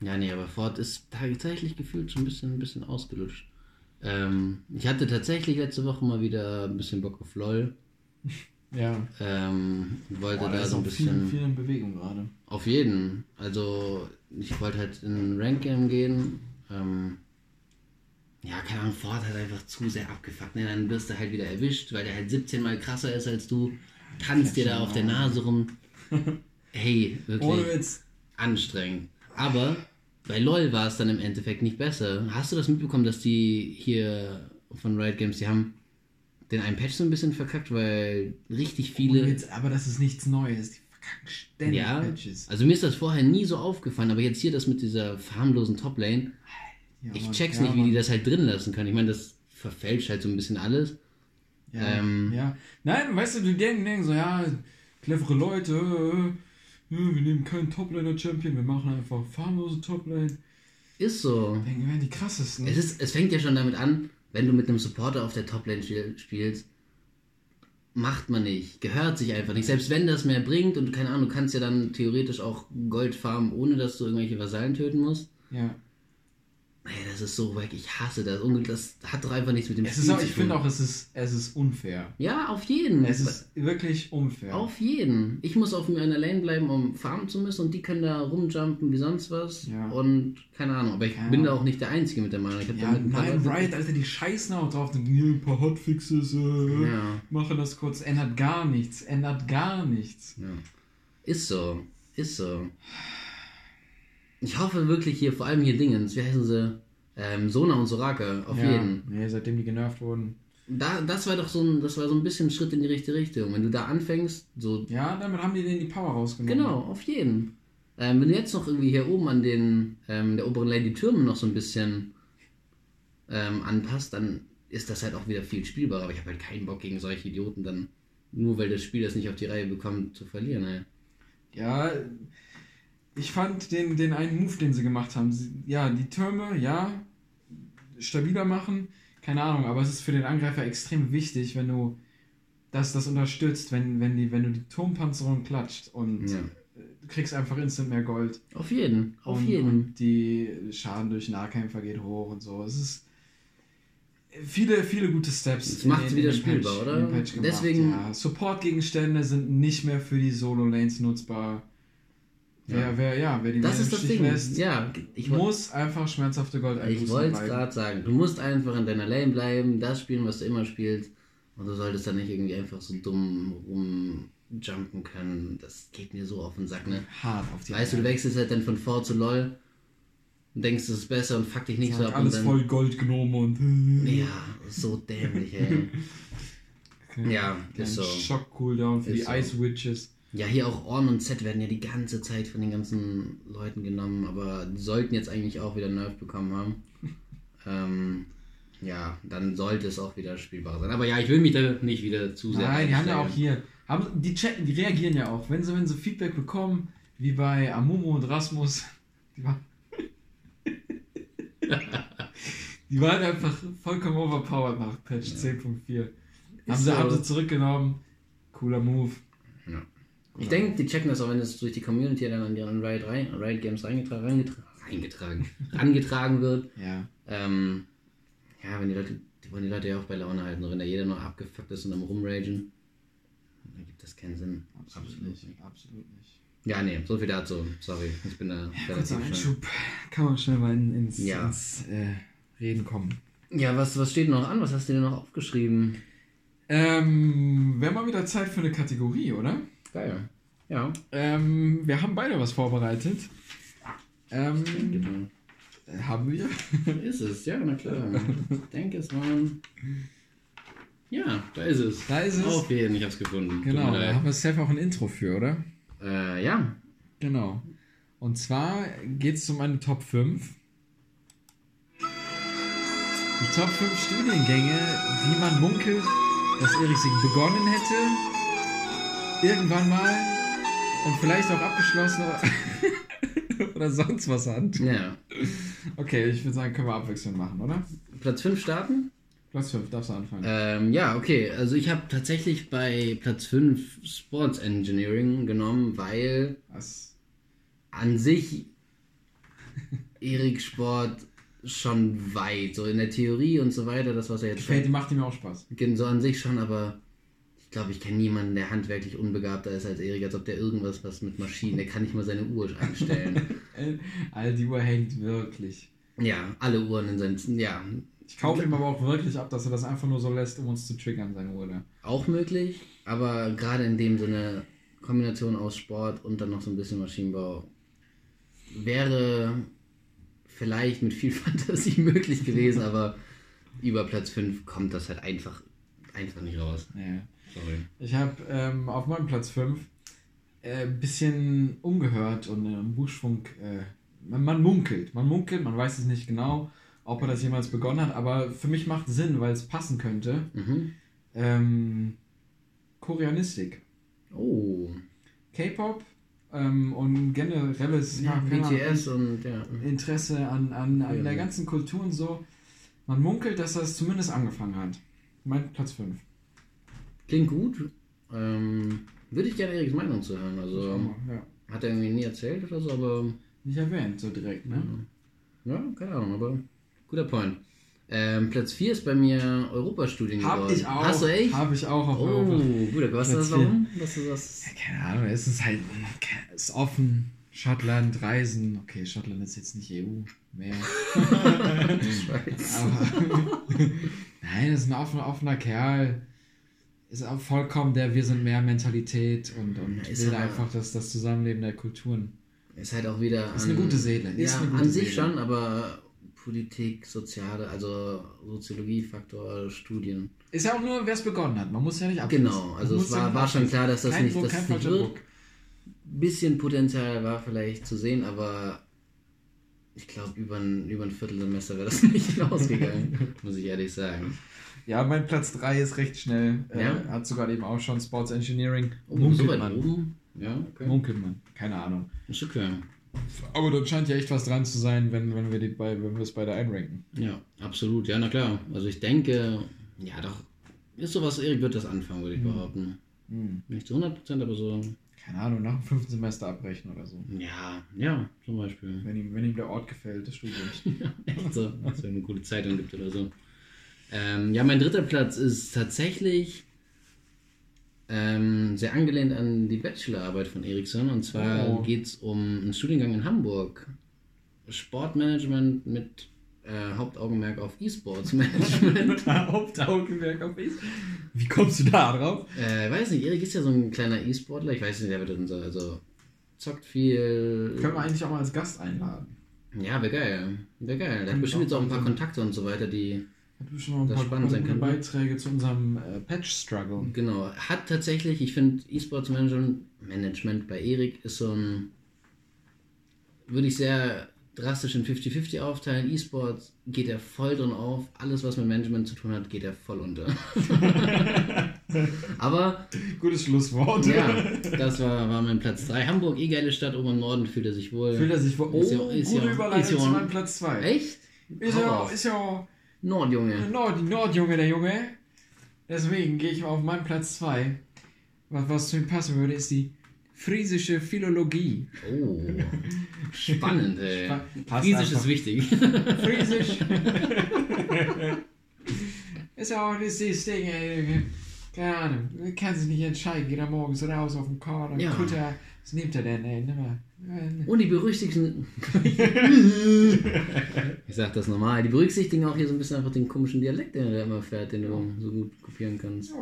ja, nee, aber Ford ist tatsächlich gefühlt schon ein bisschen, ein bisschen ausgelutscht. Ähm, ich hatte tatsächlich letzte Woche mal wieder ein bisschen Bock auf LOL. Ja. Ähm, wollte Boah, da so ein auch viel, bisschen. viel in Bewegung gerade. Auf jeden. Also, ich wollte halt in ein Rank-Game gehen. Ähm, ja, keine Ahnung, Ford hat einfach zu sehr abgefuckt. Ne? Dann wirst du halt wieder erwischt, weil der halt 17 mal krasser ist als du. Tanzt dir da auf der Nase rum. Hey, wirklich Ohne Witz. anstrengend. Aber bei LOL war es dann im Endeffekt nicht besser. Hast du das mitbekommen, dass die hier von Riot Games, die haben den einen Patch so ein bisschen verkackt, weil richtig viele. Witz, aber das ist nichts Neues. Die verkacken ständig Ja, Patches. also mir ist das vorher nie so aufgefallen, aber jetzt hier das mit dieser farmlosen Toplane, Ja, ich check's ja, nicht, wie die das halt drin lassen können. Ich meine, das verfälscht halt so ein bisschen alles. Ja, ähm, ja. Nein, weißt du, die denken, denken so, ja, clevere Leute, äh, äh, wir nehmen keinen Toplaner-Champion, wir machen einfach farmlose Toplane. Ist so. Denken, wir die krassesten. Es, ist, es fängt ja schon damit an, wenn du mit einem Supporter auf der Toplane spiel- spielst, macht man nicht, gehört sich einfach nicht. Selbst wenn das mehr bringt und keine Ahnung, du kannst ja dann theoretisch auch Gold farmen, ohne dass du irgendwelche Vasallen töten musst. ja. Ey, das ist so weg, ich hasse das. Und das hat doch einfach nichts mit dem Es Spiel ist auch, zu ich tun. finde auch, es ist, es ist unfair. Ja, auf jeden. Es ist wirklich unfair. Auf jeden. Ich muss auf meiner Lane bleiben, um farmen zu müssen und die können da rumjumpen wie sonst was. Ja. Und keine Ahnung, aber ich Ja. bin da auch nicht der Einzige mit der Meinung. Ich hab ja, da mit ein paar nein, Riot, Alter, die scheißen auch drauf. ein paar Hotfixes, äh, Ja. machen das kurz. Ändert gar nichts, ändert gar nichts. Ja. Ist so. Ist so. Ich hoffe wirklich hier, vor allem hier Dingens, wie heißen sie? Ähm, Sona und Soraka, auf ja, jeden. Nee, seitdem die genervt wurden. Da, das war doch so ein, das war so ein bisschen ein Schritt in die richtige Richtung. Wenn du da anfängst, so Ja, damit haben die denen die Power rausgenommen. Genau, auf jeden. Ähm, wenn du jetzt noch irgendwie hier oben an den, ähm, der oberen die Türme noch so ein bisschen ähm, anpasst, dann ist das halt auch wieder viel spielbarer. Aber ich habe halt keinen Bock gegen solche Idioten dann, nur weil das Spiel das nicht auf die Reihe bekommt, zu verlieren. Ey. Ja, ich fand den, den einen Move, den sie gemacht haben. Sie, ja, die Türme, ja, stabiler machen, keine Ahnung, aber es ist für den Angreifer extrem wichtig, wenn du das, das unterstützt, wenn, wenn, die, wenn du die Turmpanzerung klatscht und Ja. du kriegst einfach instant mehr Gold. Auf jeden, auf und, jeden. und die Schaden durch Nahkämpfer geht hoch und so. Es ist viele, viele gute Steps. Das macht's in- in wieder spielbar, Patch- oder? Deswegen- Ja. Support-Gegenstände sind nicht mehr für die Solo-Lanes nutzbar. Wer, Ja. wer, ja, wer die Das ist das Stich Ding. lässt, Ja, ich muss einfach schmerzhafte Gold ich wollte es gerade sagen. Du musst einfach in deiner Lane bleiben, das spielen, was du immer spielst. Und du solltest dann nicht irgendwie einfach so dumm rumjumpen können. Das geht mir so auf den Sack, ne? Hart auf die Weißt du, du wechselst halt dann von V zu LOL und denkst, es ist besser und fuck dich nicht so Sag, ab. Und alles dann, voll Gold genommen und. Ja, so dämlich, ey. Ja, Kein ist so. Schock-Cooldown für Ist die so. Ice Witches. Ja, hier auch Orn und Z werden ja die ganze Zeit von den ganzen Leuten genommen, aber die sollten jetzt eigentlich auch wieder Nerf bekommen haben. ähm, ja, dann sollte es auch wieder spielbar sein. Aber ja, ich will mich da nicht wieder zu sehr. Nein, die haben ja auch hier. Haben, die, checken, die reagieren ja auch. Wenn sie, wenn sie Feedback bekommen, wie bei Amumu und Rasmus, die waren. die waren einfach vollkommen overpowered nach Patch 10.4. Haben sie, so. haben sie zurückgenommen. Cooler Move. Ich denke, die checken das auch, wenn es durch die Community dann an ihren Riot, Riot Games reingetragen, reingetragen, reingetragen, rangetragen wird. Ja. Ähm, ja, wenn die Leute, die wollen die Leute ja auch bei Laune halten, wenn da jeder noch abgefuckt ist und am rumragen, dann gibt das keinen Sinn. Absolut nicht. Absolut nicht. Ja, nee, so viel dazu. Sorry, ich bin da Kurzer relativ schnell. Einschub. Kann man schnell mal in, ins, Ja. ins äh, Reden kommen. Ja, was, was steht noch an? Was hast du dir noch aufgeschrieben? Ähm, wäre mal wieder Zeit für eine Kategorie, oder? Geil. Ja. Ähm, wir haben beide was vorbereitet. Ähm, Genau. haben wir? Ist es, ja, na klar. Ich denke, es waren. Ja, da ist es. Da ist es. Auf jeden, ich hab's gefunden. Genau, da haben wir safe auch ein Intro für, oder? Äh, ja. Genau. Und zwar geht es um eine Top 5. Die Top 5 Studiengänge, die man munkelt, dass Erik sie begonnen hätte. Irgendwann mal. Und vielleicht auch abgeschlossen oder, oder sonst was hat. Ja. Okay, ich würde sagen, können wir abwechselnd machen, oder? Platz 5 starten? Platz 5, darfst du anfangen. Ähm, ja, okay. Also ich habe tatsächlich bei Platz 5 Sports Engineering genommen, weil Was? an sich Erik Sport schon weit, so in der Theorie und so weiter, das was er jetzt Gefällt, macht ihm auch Spaß. so an sich schon, aber glaube, ich kenne niemanden, der handwerklich unbegabter ist als Erik, als ob der irgendwas was mit Maschinen, der kann nicht mal seine Uhr einstellen. Alter, die Uhr hängt wirklich. ja, alle Uhren in seinen, ja, Ich kaufe ihm aber auch wirklich ab, dass er das einfach nur so lässt, um uns zu triggern, seine Uhr. da. auch möglich, aber gerade in dem so eine Kombination aus Sport und dann noch so ein bisschen Maschinenbau wäre vielleicht mit viel Fantasie möglich gewesen, aber über Platz 5 kommt das halt einfach, einfach nicht raus. Ja. Sorry. Ich habe ähm, auf meinem Platz 5 ein äh, bisschen umgehört und äh, im Buschfunk, äh, man, man munkelt, man munkelt, man weiß es nicht genau, ob er das jemals begonnen hat, aber für mich macht Sinn, weil es passen könnte. Mhm. Ähm, Koreanistik. Oh, K-Pop ähm, und generelles ja, BTS und ja. Interesse an, an, an Ja. der ganzen Kultur und so. Man munkelt, dass das zumindest angefangen hat. Mein Platz 5. Klingt gut. Ähm, würde ich gerne Eriks Meinung zu hören. Also Ja. hat er irgendwie nie erzählt oder so, aber Nicht erwähnt, so direkt, ne? ja, keine Ahnung, aber guter Point. Ähm, Platz 4 ist bei mir Europastudien Hab geworden. ich auch. Hast du echt? Hab ich auch auf Oh, Europa. gut, was ist Platz das warum? Was ist das? Keine Ahnung, es ist halt es ist offen. Schottland, Reisen. Okay, Schottland ist jetzt nicht EU mehr. Schweiz. Aber nein, das ist ein offener, offener Kerl. Ist auch vollkommen der Wir sind mehr Mentalität und, und ist will aber- einfach das, das Zusammenleben der Kulturen. Ist halt auch wieder. Ist eine gute Seele, ist ja, eine gute an sich Seele. schon, aber Politik, Soziale, also Soziologie-Faktor, Studien. Ist ja auch nur, wer es begonnen hat. Man muss ja nicht abschließen. Genau, also es war, war schon klar, dass das kein nicht, Druck, es nicht wird. Druck. Bisschen Potenzial war vielleicht zu sehen, aber ich glaube, über ein, über ein Viertelsemester wäre das nicht hinausgegangen, muss ich ehrlich sagen. Ja, mein Platz 3 ist recht schnell. Äh, Ja? Hat sogar eben auch schon Sports Engineering. Oh, Munkelt weit man. oben? Ja, okay. Munkelt man. Keine Ahnung. Ist okay. Aber da scheint ja echt was dran zu sein, wenn, wenn wir die bei, wenn wir es beide einranken. Ja, absolut. Ja, na klar. Also ich denke, ja doch, ist sowas, Erik wird das anfangen, würde ich behaupten. Nicht zu 100%, aber so, Keine Ahnung, nach dem fünften Semester abbrechen oder so. ja, ja, zum Beispiel. Wenn ihm, wenn ihm der Ort gefällt, des Studiums. Echt so, dass es eine gute Zeitung gibt oder so. Ähm, ja, mein dritter Platz ist tatsächlich ähm, sehr angelehnt an die Bachelorarbeit von Ericsson. Und zwar Oh. geht es um einen Studiengang in Hamburg. Sportmanagement mit äh, Hauptaugenmerk auf E-Sports Management. Hauptaugenmerk auf ist. Wie kommst du da drauf? äh, weiß nicht, Erik ist ja so ein kleiner E-Sportler. Ich weiß nicht, der wird unser, also zockt viel. Können wir eigentlich auch mal als Gast einladen. Ja, wäre geil. Wäre geil. Der hat bestimmt jetzt auch ein paar Kontakte und so weiter, die du schon mal ein paar spannend sein kann? Beiträge zu unserem äh, Patch-Struggle. Genau, hat tatsächlich, ich finde, E-Sports Management, bei Erik ist so ein, würde ich sehr drastisch in 50-50 aufteilen. E-Sports geht er voll drin auf, alles was mit Management zu tun hat, geht er voll unter. Aber Gutes Schlusswort. ja, das war, war mein Platz 3. Hamburg, eh geile Stadt, oben im Norden, fühlt er sich wohl. Fühlt er sich wohl. Oh, Ist ja- ist gute ja- Überleitung ist ja- zu meinem Platz 2. Echt? Ist ja, ist ja Nordjunge. Nord, Nordjunge, der Junge. Deswegen gehe ich mal auf meinen Platz 2. Was, was zu ihm passen würde, ist die friesische Philologie. Oh, spannend, ey. Spa- passt Friesisch einfach. ist wichtig. Friesisch. ist ja auch das Ding, ey. Keine Ahnung, kann sich nicht entscheiden, geht er morgens raus auf den Korn, Ja. Kutter, was nimmt er denn, ey, nimm mal. Und die berücksichtigen. ich sag das normal. Die berücksichtigen auch hier so ein bisschen einfach den komischen Dialekt, den er immer fährt, den du so gut kopieren kannst. Ja,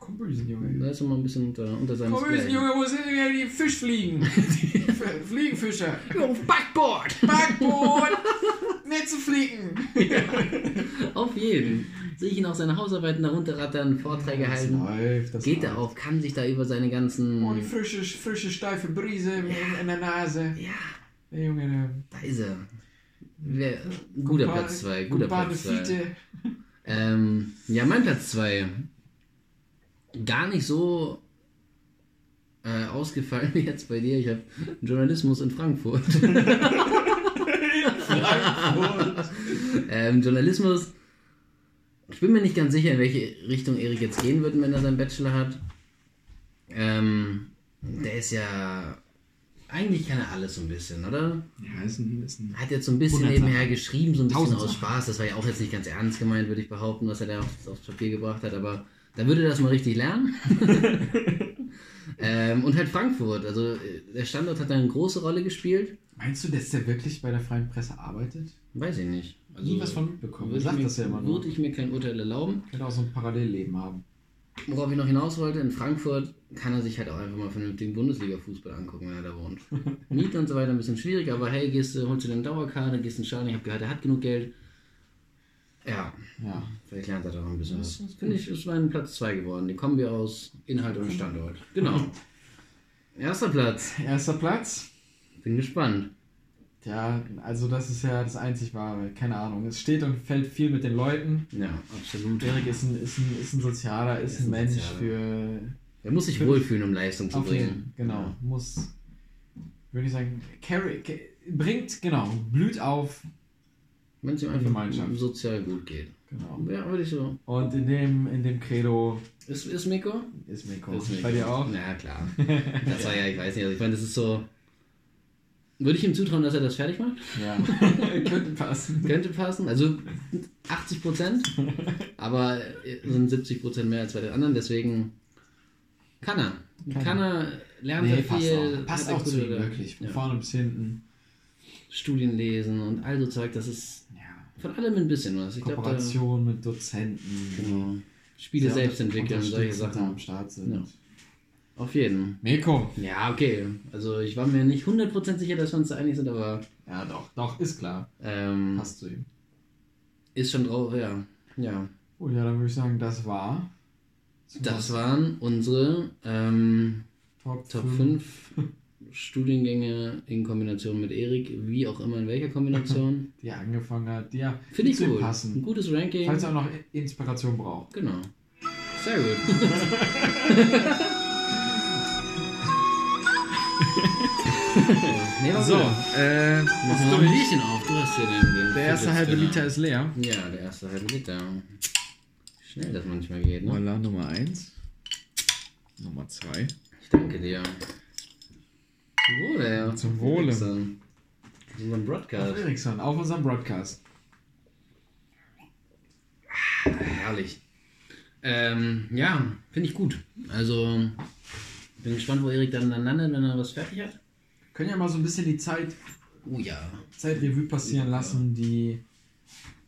komm bösen Junge. Da ist er mal ein bisschen unter, unter seinem Komm bösen Junge, wo sind denn die Fischfliegen? Fliegenfischer. Auf Backboard! Backboot! Netze fliegen! Auf jeden. Sehe ich ihn auch seine Hausarbeiten darunter rattern, Vorträge Das halten. läuft, das Geht er läuft. auf, kann sich da über seine ganzen. Oh, die frische, frische, steife Brise in, in der Nase. Ja, Der Junge, der. da ist er. Wer, guter Platz 2, guter Platz 2. Fiete. Ähm, ja, mein Platz 2. Gar nicht so äh, ausgefallen wie jetzt bei dir. Ich habe Journalismus in Frankfurt. ähm, Journalismus. Ich bin mir nicht ganz sicher, in welche Richtung Erik jetzt gehen wird, wenn er seinen Bachelor hat. Ähm, der ist ja. Eigentlich kann er alles so ein bisschen, oder? Ja, ist ein, ist ein Hat jetzt so ein bisschen nebenher geschrieben, so ein bisschen aus. Spaß. Das war ja auch jetzt nicht ganz ernst gemeint, würde ich behaupten, was er da aufs, aufs Papier gebracht hat. Aber da würde er das mal richtig lernen. ähm, und halt Frankfurt. Also äh, der Standort hat da eine große Rolle gespielt. Meinst du, dass der wirklich bei der Freien Presse arbeitet? Weiß ich nicht. Also, Nie was von mitbekommen. Er sagt ich, mir, das ja immer nur. würde ich mir kein Urteil erlauben. Könnte auch so ein Parallelleben haben. Worauf ich noch hinaus wollte, in Frankfurt kann er sich halt auch einfach mal vernünftigen Bundesliga-Fußball angucken, wenn er da wohnt. Miete und so weiter ein bisschen schwierig, aber hey, gehst du, holst du den Dauerkarte, gehst in den Stadion, ich habe gehört, er hat genug Geld. Ja, Ja. vielleicht lernt er doch ein bisschen Das was. ist Finde ich, ist mein Platz 2 geworden. Die Kombi aus Inhalt und Standort. Genau. Erster Platz. Erster Platz. Bin gespannt. Ja, also das ist ja das einzig wahre. Keine Ahnung. Es steht und fällt viel mit den Leuten. Ja, absolut. Erik ist ein, ist ein, ist ein Sozialer, ist, Ist ein Mensch Sozialer. für. Er muss sich wohlfühlen, um Leistung zu bringen. jeden, genau. Muss. Würde ich sagen, carry, ca- bringt, genau, blüht auf. Wenn es ihm Gemeinschaft. einfach sozial gut geht. Genau. Ja, würde ich so. Und in dem, in dem Credo Ist, ist Miko? ist Miko. Ist Miko. Bei dir auch? Na klar. Das war ja, ich weiß nicht, also ich meine, das ist so. Würde ich ihm zutrauen, dass er das fertig macht? Ja. Könnte passen. Könnte passen. Also 80 Prozent, aber sind 70 Prozent mehr als bei den anderen, deswegen kann er. Kann Kann, er, lernt Nee, er passt viel. auch. Passt hat er auch zu ihm, wirklich. Von Ja. vorne bis hinten. Studien lesen und all so Zeug, das ist Ja. von allem ein bisschen was. Ich glaube, da Kooperation mit Dozenten. genau. Spiele selbst entwickeln, solche Sachen. am Start sind. Ja. Auf jeden. Meko. Ja, okay. Also ich war mir nicht 100% sicher, dass wir uns da einig sind, aber Ja, doch, doch, ist klar. ähm, Passt zu ihm. ist schon drauf, ja. Ja. Oh ja, dann würde ich sagen, das war. Das waren unsere ähm, Top, Top 5. 5 Studiengänge in Kombination mit Erik, wie auch immer in welcher Kombination. Die er angefangen hat. Die ja Finde ich gut. Ein passen. gutes Ranking. Falls er auch noch Inspiration braucht. Genau. Sehr gut. nee, So, gut. äh, wir noch ein Bierchen auf. Du hast hier den, den der erste halbe. Liter ist leer. Ja, der erste halbe Liter. Wie Schnell das manchmal geht, ne? Voilà, Nummer 1. Nummer 2. Ich danke dir. Zum Wohle, ja. Zum Wohle. Das ist unser Auf Broadcast. Ericsson, auf unserem Broadcast. Herrlich. Ähm, ja, finde ich gut. Also, bin gespannt, wo Erik dann landet, wenn er was fertig hat. Können ja mal so ein bisschen die Zeit, Oh ja. Zeitrevue passieren lassen, die,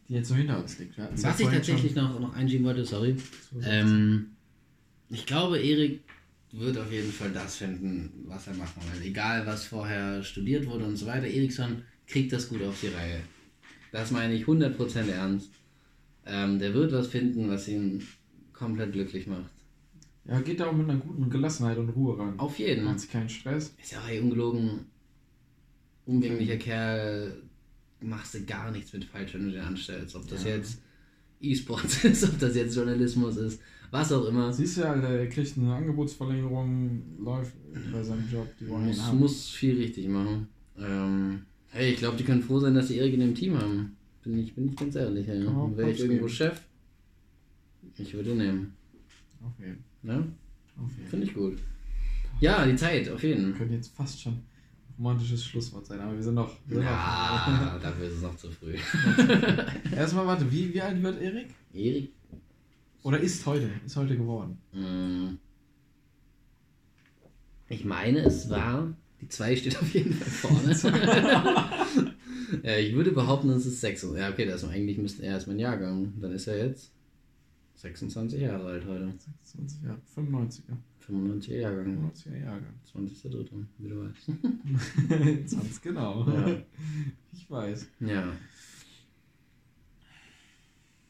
die jetzt so hinter uns liegt. Ja Was ich tatsächlich noch, noch einschieben wollte, sorry. Ähm, ich glaube, Erik wird auf jeden Fall das finden, was er machen will. Egal, was vorher studiert wurde und so weiter. Eriksson kriegt das gut auf die Reihe. Das meine ich 100% ernst. Ähm, der wird was finden, was ihn komplett glücklich macht. Ja, geht da auch mit einer guten Gelassenheit und Ruhe ran. Auf jeden. Macht sich keinen Stress. Ist ja auch ungelogen. Umgänglicher Kerl. Machst du gar nichts mit falsch, wenn du den anstellst. Ob das Ja. jetzt E-Sports ist, ob das jetzt Journalismus ist, was auch immer. Siehst du ja, Alter, er kriegt eine Angebotsverlängerung, läuft bei seinem Job, die wollen Muss, haben. muss viel richtig machen. Ähm, hey, ich glaube, die können froh sein, dass sie Erik in dem Team haben. Bin ich, bin ich ganz ehrlich. Ja. Wäre ich irgendwo. Chef, ich würde nehmen. Auf jeden Ne? Finde ich gut. Ja, die Zeit, auf jeden. Könnte jetzt fast schon ein romantisches Schlusswort sein, aber wir sind noch. Wir sind Ja, dafür ist es noch zu früh. noch Erstmal, warte, wie, wie alt wird Erik? Erik Oder ist heute, ist heute geworden. Mm. Ich meine, es war. Die 2 steht auf jeden Fall vorne. ja, ich würde behaupten, es ist 6. Ja, okay, das ist eigentlich müsste er ist mein Jahrgang. Dann ist er jetzt 26 Jahre alt heute. 26, ja, 95er. 95er Jahrgang. 95er Jahrgang. 20.3., wie du weißt. Ganz genau. Ja. Ich weiß. Ja.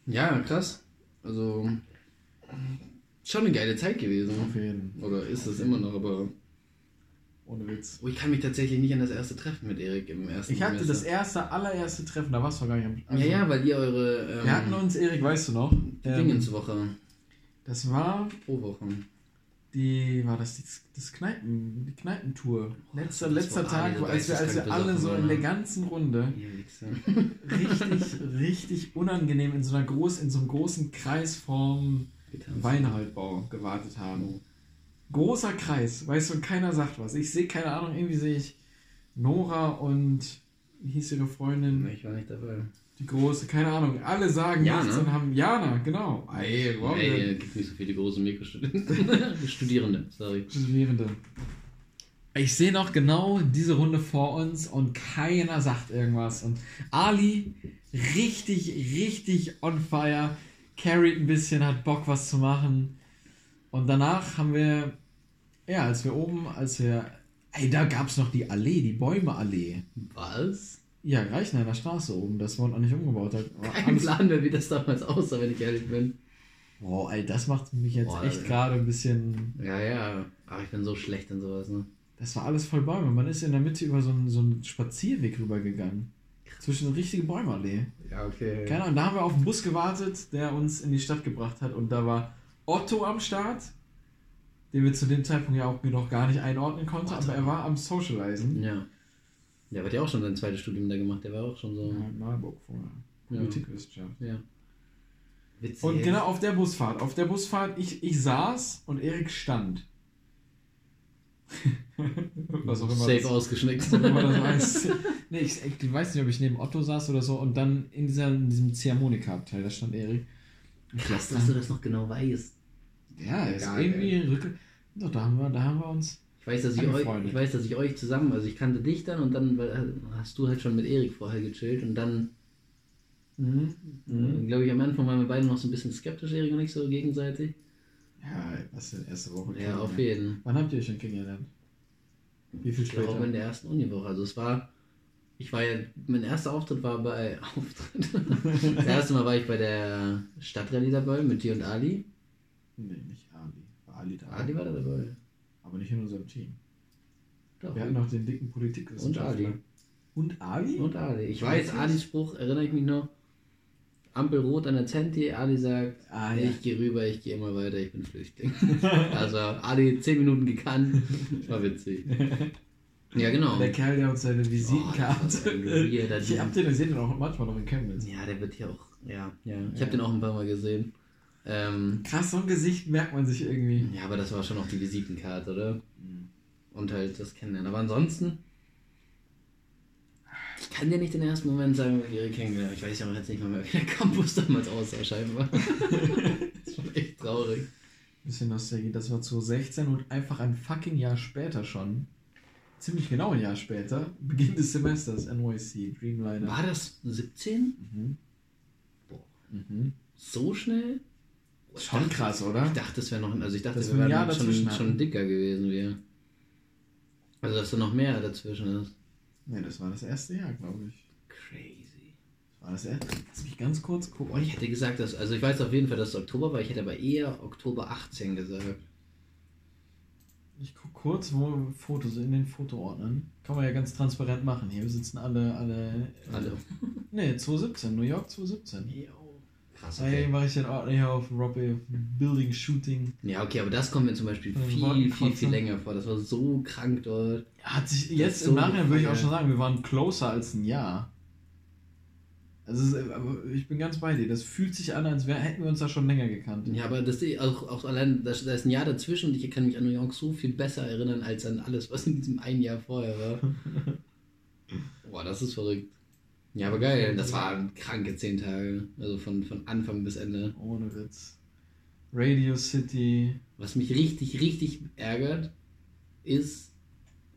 Ja, krass. Also, schon eine geile Zeit gewesen. Auf jeden. Oder ist es immer noch, aber. Ohne Witz. Oh, ich kann mich tatsächlich nicht an das erste Treffen mit Erik im ersten Ich hatte das Semester. erste, allererste Treffen, da warst du gar nicht am also, Ja, ja, weil ihr eure. Ähm, Wir hatten uns, Erik, weißt du noch? die ähm, Dingenswoche Das war pro Woche. die, war das die, das Kneipen, die Kneipentour. Letzter, das letzter war Tag, als wir, das als wir alle so in der ganzen Runde richtig, richtig unangenehm in so einer groß, in so einem großen Kreis vorm. Weinhaltbau gewartet haben. Großer Kreis, weißt du, und keiner sagt was. Ich sehe, keine Ahnung, irgendwie sehe ich Nora und wie hieß ihre Freundin? Ich war nicht dabei. Die große, keine Ahnung. Alle sagen Jana? nichts und haben Jana, genau. Ey, wow, Ey, gibt nicht so viele große Mikrostudenten. Studierende, sorry. Studierende. Ich sehe noch genau diese Runde vor uns und keiner sagt irgendwas. Und Ali richtig, richtig on fire, carried ein bisschen, hat Bock was zu machen. Und danach haben wir, ja, als wir oben, als wir, ey, da gab es noch die Allee, die Bäume-Allee. Was? Ja, Reichenheimer Straße oben, das wurde noch nicht umgebaut. hat. War Kein alles- Plan mehr, wie das damals aussah, wenn ich ehrlich bin. Boah, ey, das macht mich jetzt Boah, echt gerade ein bisschen. Ja, ja. Aber ich bin so schlecht in sowas, ne? Das war alles voll Bäume. Man ist in der Mitte über so einen, so einen Spazierweg rübergegangen. Zwischen eine richtige Bäumeallee. Ja, okay. Keine Ahnung, da haben wir auf den Bus gewartet, der uns in die Stadt gebracht hat. Und da war Otto am Start, den wir zu dem Zeitpunkt ja auch noch gar nicht einordnen konnten, aber er war am Socializen. Ja. Der hat ja auch schon sein zweites Studium da gemacht, der war auch schon so. Ja, in Marburg vorher. Ja. Politikwissenschaft. Ja. Witzig. Und genau auf der Busfahrt. Auf der Busfahrt, ich, ich saß und Erik stand. Was auch immer Safe das- ausgeschnickt. Wenn man das weiß. Nee, ich, ich weiß nicht, ob ich neben Otto saß oder so. Und dann in, dieser, in diesem Ziehharmonika-Abteil, da stand Erik. Krass, dass du das noch genau weißt. Ja, ist Egal, irgendwie Rücke. Doch, da haben wir, da haben wir uns. Ich weiß, dass ich, euch, ich weiß, dass ich euch zusammen, also ich kannte dich dann und dann hast du halt schon mit Erik vorher gechillt und dann, Mhm. Mhm. glaube ich, am Anfang waren wir beide noch so ein bisschen skeptisch, Erik und ich so gegenseitig. Ja, was denn erste Woche? Ja, auf kennengelernt. jeden. Wann habt ihr euch denn kennengelernt? Wie viel Ich glaube später? in der ersten Uniwoche. Also es war, ich war ja, mein erster Auftritt war bei, Auftritt. das erste Mal war ich bei der Stadtrallye dabei mit dir und Ali. Nee, nicht Ali. War Ali da. Ali war da dabei. Aber nicht in unserem Team. Doch. Wir hatten noch den dicken Politikwissenschaftler. Und Ali. Und Ali? Und Ali. Ich weiß, Wirklich? Alis Spruch, erinnere ich mich noch. Ampel rot an der Zenti, Ali sagt, Ah, ja. ich gehe rüber, ich gehe immer weiter, ich bin Flüchtling. also Ali 10 Minuten gekannt, war witzig. Ja, genau. Der Kerl, der uns seine Oh, Visitenkarte. weirder ich hab den gesehen auch manchmal noch in Chemnitz. Ja, der wird hier auch, ja, ja. Ich Ja. habe den auch ein paar Mal gesehen. Ähm, Krass, so ein Gesicht merkt man sich irgendwie. ja, aber das war schon auch die Visitenkarte, oder? Und halt das Kennenlernen. Aber ansonsten, ich kann dir nicht den ersten Moment sagen, wie ihre kennengelernt Ich weiß ja auch jetzt nicht mal mehr, wie der Campus damals aussah, scheinbar. das ist schon echt traurig. Bisschen Nostalgie. Das war 2016 und einfach ein fucking Jahr später schon. Ziemlich genau ein Jahr später. Beginn des Semesters, NYC, Dreamliner. War das 17? Mhm. Boah. Mhm. So schnell? Schon dachte- krass, oder? Ich dachte, es wäre noch, also ich dachte, wir wären dazwischen schon, schon hatten. dicker gewesen. Wir. Also, dass da noch mehr dazwischen ist. Nee, das war das erste Jahr, glaube ich. Crazy. Das war das erste. Lass mich ganz kurz gucken. Boah, ich hätte gesagt, dass, also ich weiß auf jeden Fall, dass es Oktober war, ich hätte aber eher Oktober 18 gesagt. Ich guck kurz, wo Fotos in den Fotoordnern. Kann man ja ganz transparent machen. Hier sitzen alle, alle. Alle. Nee, 2017, New York 2017. Krass, okay. mache ich den Ordner hier auf Robbie Building Shooting. Ja, okay, aber das kommt mir zum Beispiel den viel, viel, viel länger vor. Das war so krank dort. Hat sich jetzt im so Nachhinein würde ich auch schon sagen, wir waren closer als ein Jahr. Also aber ich bin ganz bei dir. Das fühlt sich an, als wär, hätten wir uns da schon länger gekannt. Ja, aber das auch, auch allein, da da ist ein Jahr dazwischen und ich kann mich an New York so viel besser erinnern als an alles, was in diesem einen Jahr vorher war. Boah, das ist verrückt. Ja, aber geil. Das waren kranke zehn Tage. Also von, von Anfang bis Ende. Ohne Witz. Radio City. Was mich richtig, richtig ärgert, ist,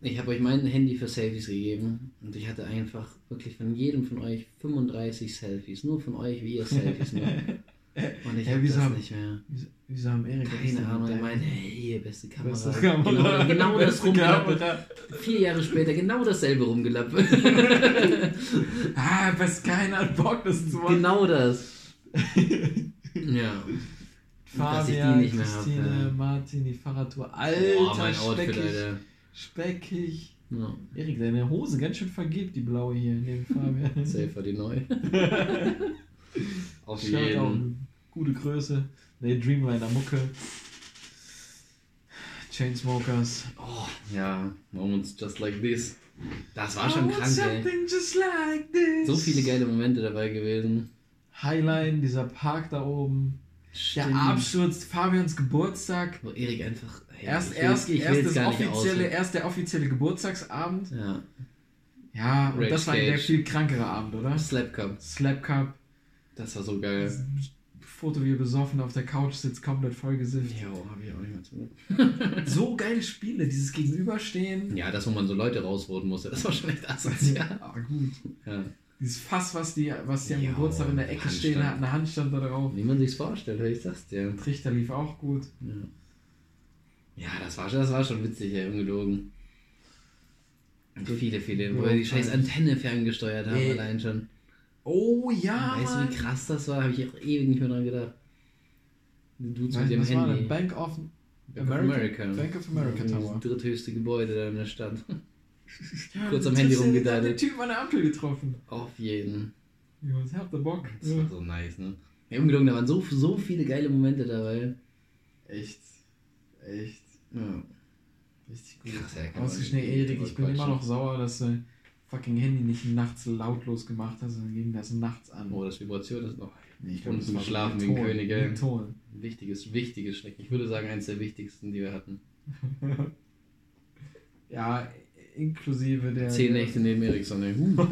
ich habe euch mein Handy für Selfies gegeben und ich hatte einfach wirklich von jedem von euch 35 Selfies. Nur von euch, wie ihr Selfies macht. Und ich Ja, habe das hab- nicht mehr. Wieso, wieso haben Erik Keine Ahnung, er meinte, hey, hier, beste Kamera. Beste Kamera. Genau, genau das Beste rumgelappe. Kamera. Vier Jahre später genau dasselbe rumgelappe. Ah, was keiner hat Bock, das zu machen. genau das. Ja. Dass Fabian, hab, Christine, ja. Martin, die Fahrradtour. Alter, Boah, mein Outfit, speckig. Alter. Speckig. Ja. Erik, deine Hose ganz schön vergibt, die blaue hier neben Fabian. Safe war die neu. Auf jeden. Gute Größe. Ne, Dreamliner Mucke. Chainsmokers. Oh, ja, Moments just like this. Das war schon want krank, like. So viele geile Momente dabei gewesen. Highline, dieser Park da oben. Der Stimmt. Absturz, Fabians Geburtstag. Wo Erik einfach. Hey, Erst, ich will- erst, ich erst, das offizielle, erst der offizielle Geburtstagsabend. Ja. Ja, und Rage das war der Cage. viel krankere Abend, oder? Slap Cup. Slap Cup. Das war so geil. Foto, wie er besoffen auf der Couch sitzt, komplett vollgesifft. Jo, hab ich auch nicht mehr zu. So geile Spiele, dieses Gegenüberstehen. Ja, das, wo man so Leute rausvoten musste, das war schon echt asozial. Ah, gut. Ja. Dieses Fass, was die, was die am Ja, Geburtstag in der Ecke Handstand. stehen hat, eine Handstand da drauf. Wie man sich's vorstellt, ich sag's dir. Trichter lief auch gut. Ja, ja das, war, schon- das war schon witzig, ey, ungelogen. Und viele, viele, wo wir die scheiß Antenne ferngesteuert haben, Ey. allein schon. Oh ja, weißt du, Mann. wie krass das war? Habe ich auch ewig nicht mehr dran gedacht. Du mit du, dem war Handy. denn? Bank of Bank of America? America. Bank of America Das Tower. dritthöchste Gebäude da in der Stadt. Ja, Kurz du am Handy triffst ja- Der rumgedaddelt. Typ an der Ampel getroffen. Auf jeden. Ja, was habt ihr Bock? Das Ja. war so nice, ne? Ja, ungelogen, da waren so, so viele geile Momente dabei. Echt. Echt. Ja. Richtig gut. Krass, ja, Ausgeschnitten, Erik, ich bin immer noch sauer, dass du fucking Handy nicht nachts lautlos gemacht hast, sondern ging das nachts an. Oh, das Vibration ist noch. Nee, ich Und das war geschlafen so wie ein König, ein Ton. Wichtiges, wichtiges Schrecken. Ich würde sagen, eins der wichtigsten, die wir hatten. Ja, inklusive der. Zehn Nächte neben Eriksson, ey. Huh.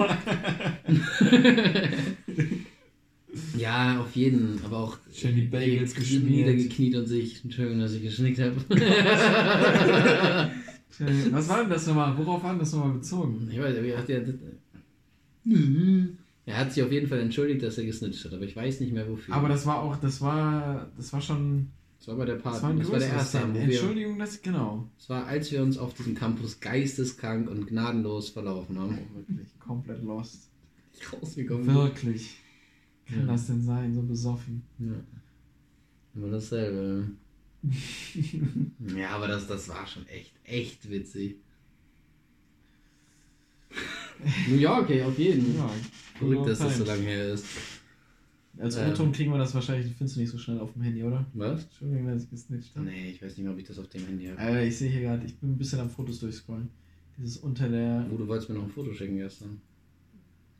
ja, auf jeden. Aber auch Schön die Bagels geschmiert. niedergekniet und sich. Entschuldigung, dass ich geschnickt habe. Was war denn das nochmal? Worauf war denn das nochmal bezogen? ich weiß, er hat ja. Er hat sich auf jeden Fall entschuldigt, dass er gesnitcht hat, aber ich weiß nicht mehr wofür. Aber das war auch, das war, das war schon, das war bei der das Party. war ein Das war der erste wir, Entschuldigung, das, genau. Das war, als wir uns auf diesem Campus geisteskrank und gnadenlos verlaufen haben. Oh, wirklich, komplett lost. Rausgekommen. Wirklich. Kann Ja. das denn sein, so besoffen? Ja. Immer dasselbe. ja, aber das, das war schon echt, echt witzig. ja, okay, auf jeden. Ja, Verrückt, dass das so lange her ist. Als Ähm. O-Ton kriegen wir das wahrscheinlich, findest du nicht so schnell auf dem Handy, oder? Was? Entschuldigung, dass ich gesnitcht habe. Nee, ich weiß nicht mehr, ob ich das auf dem Handy habe. Äh, ich sehe hier gerade, ich bin ein bisschen am Fotos durchscrollen. Dieses unter der. Oh, du wolltest mir noch ein Foto schicken gestern.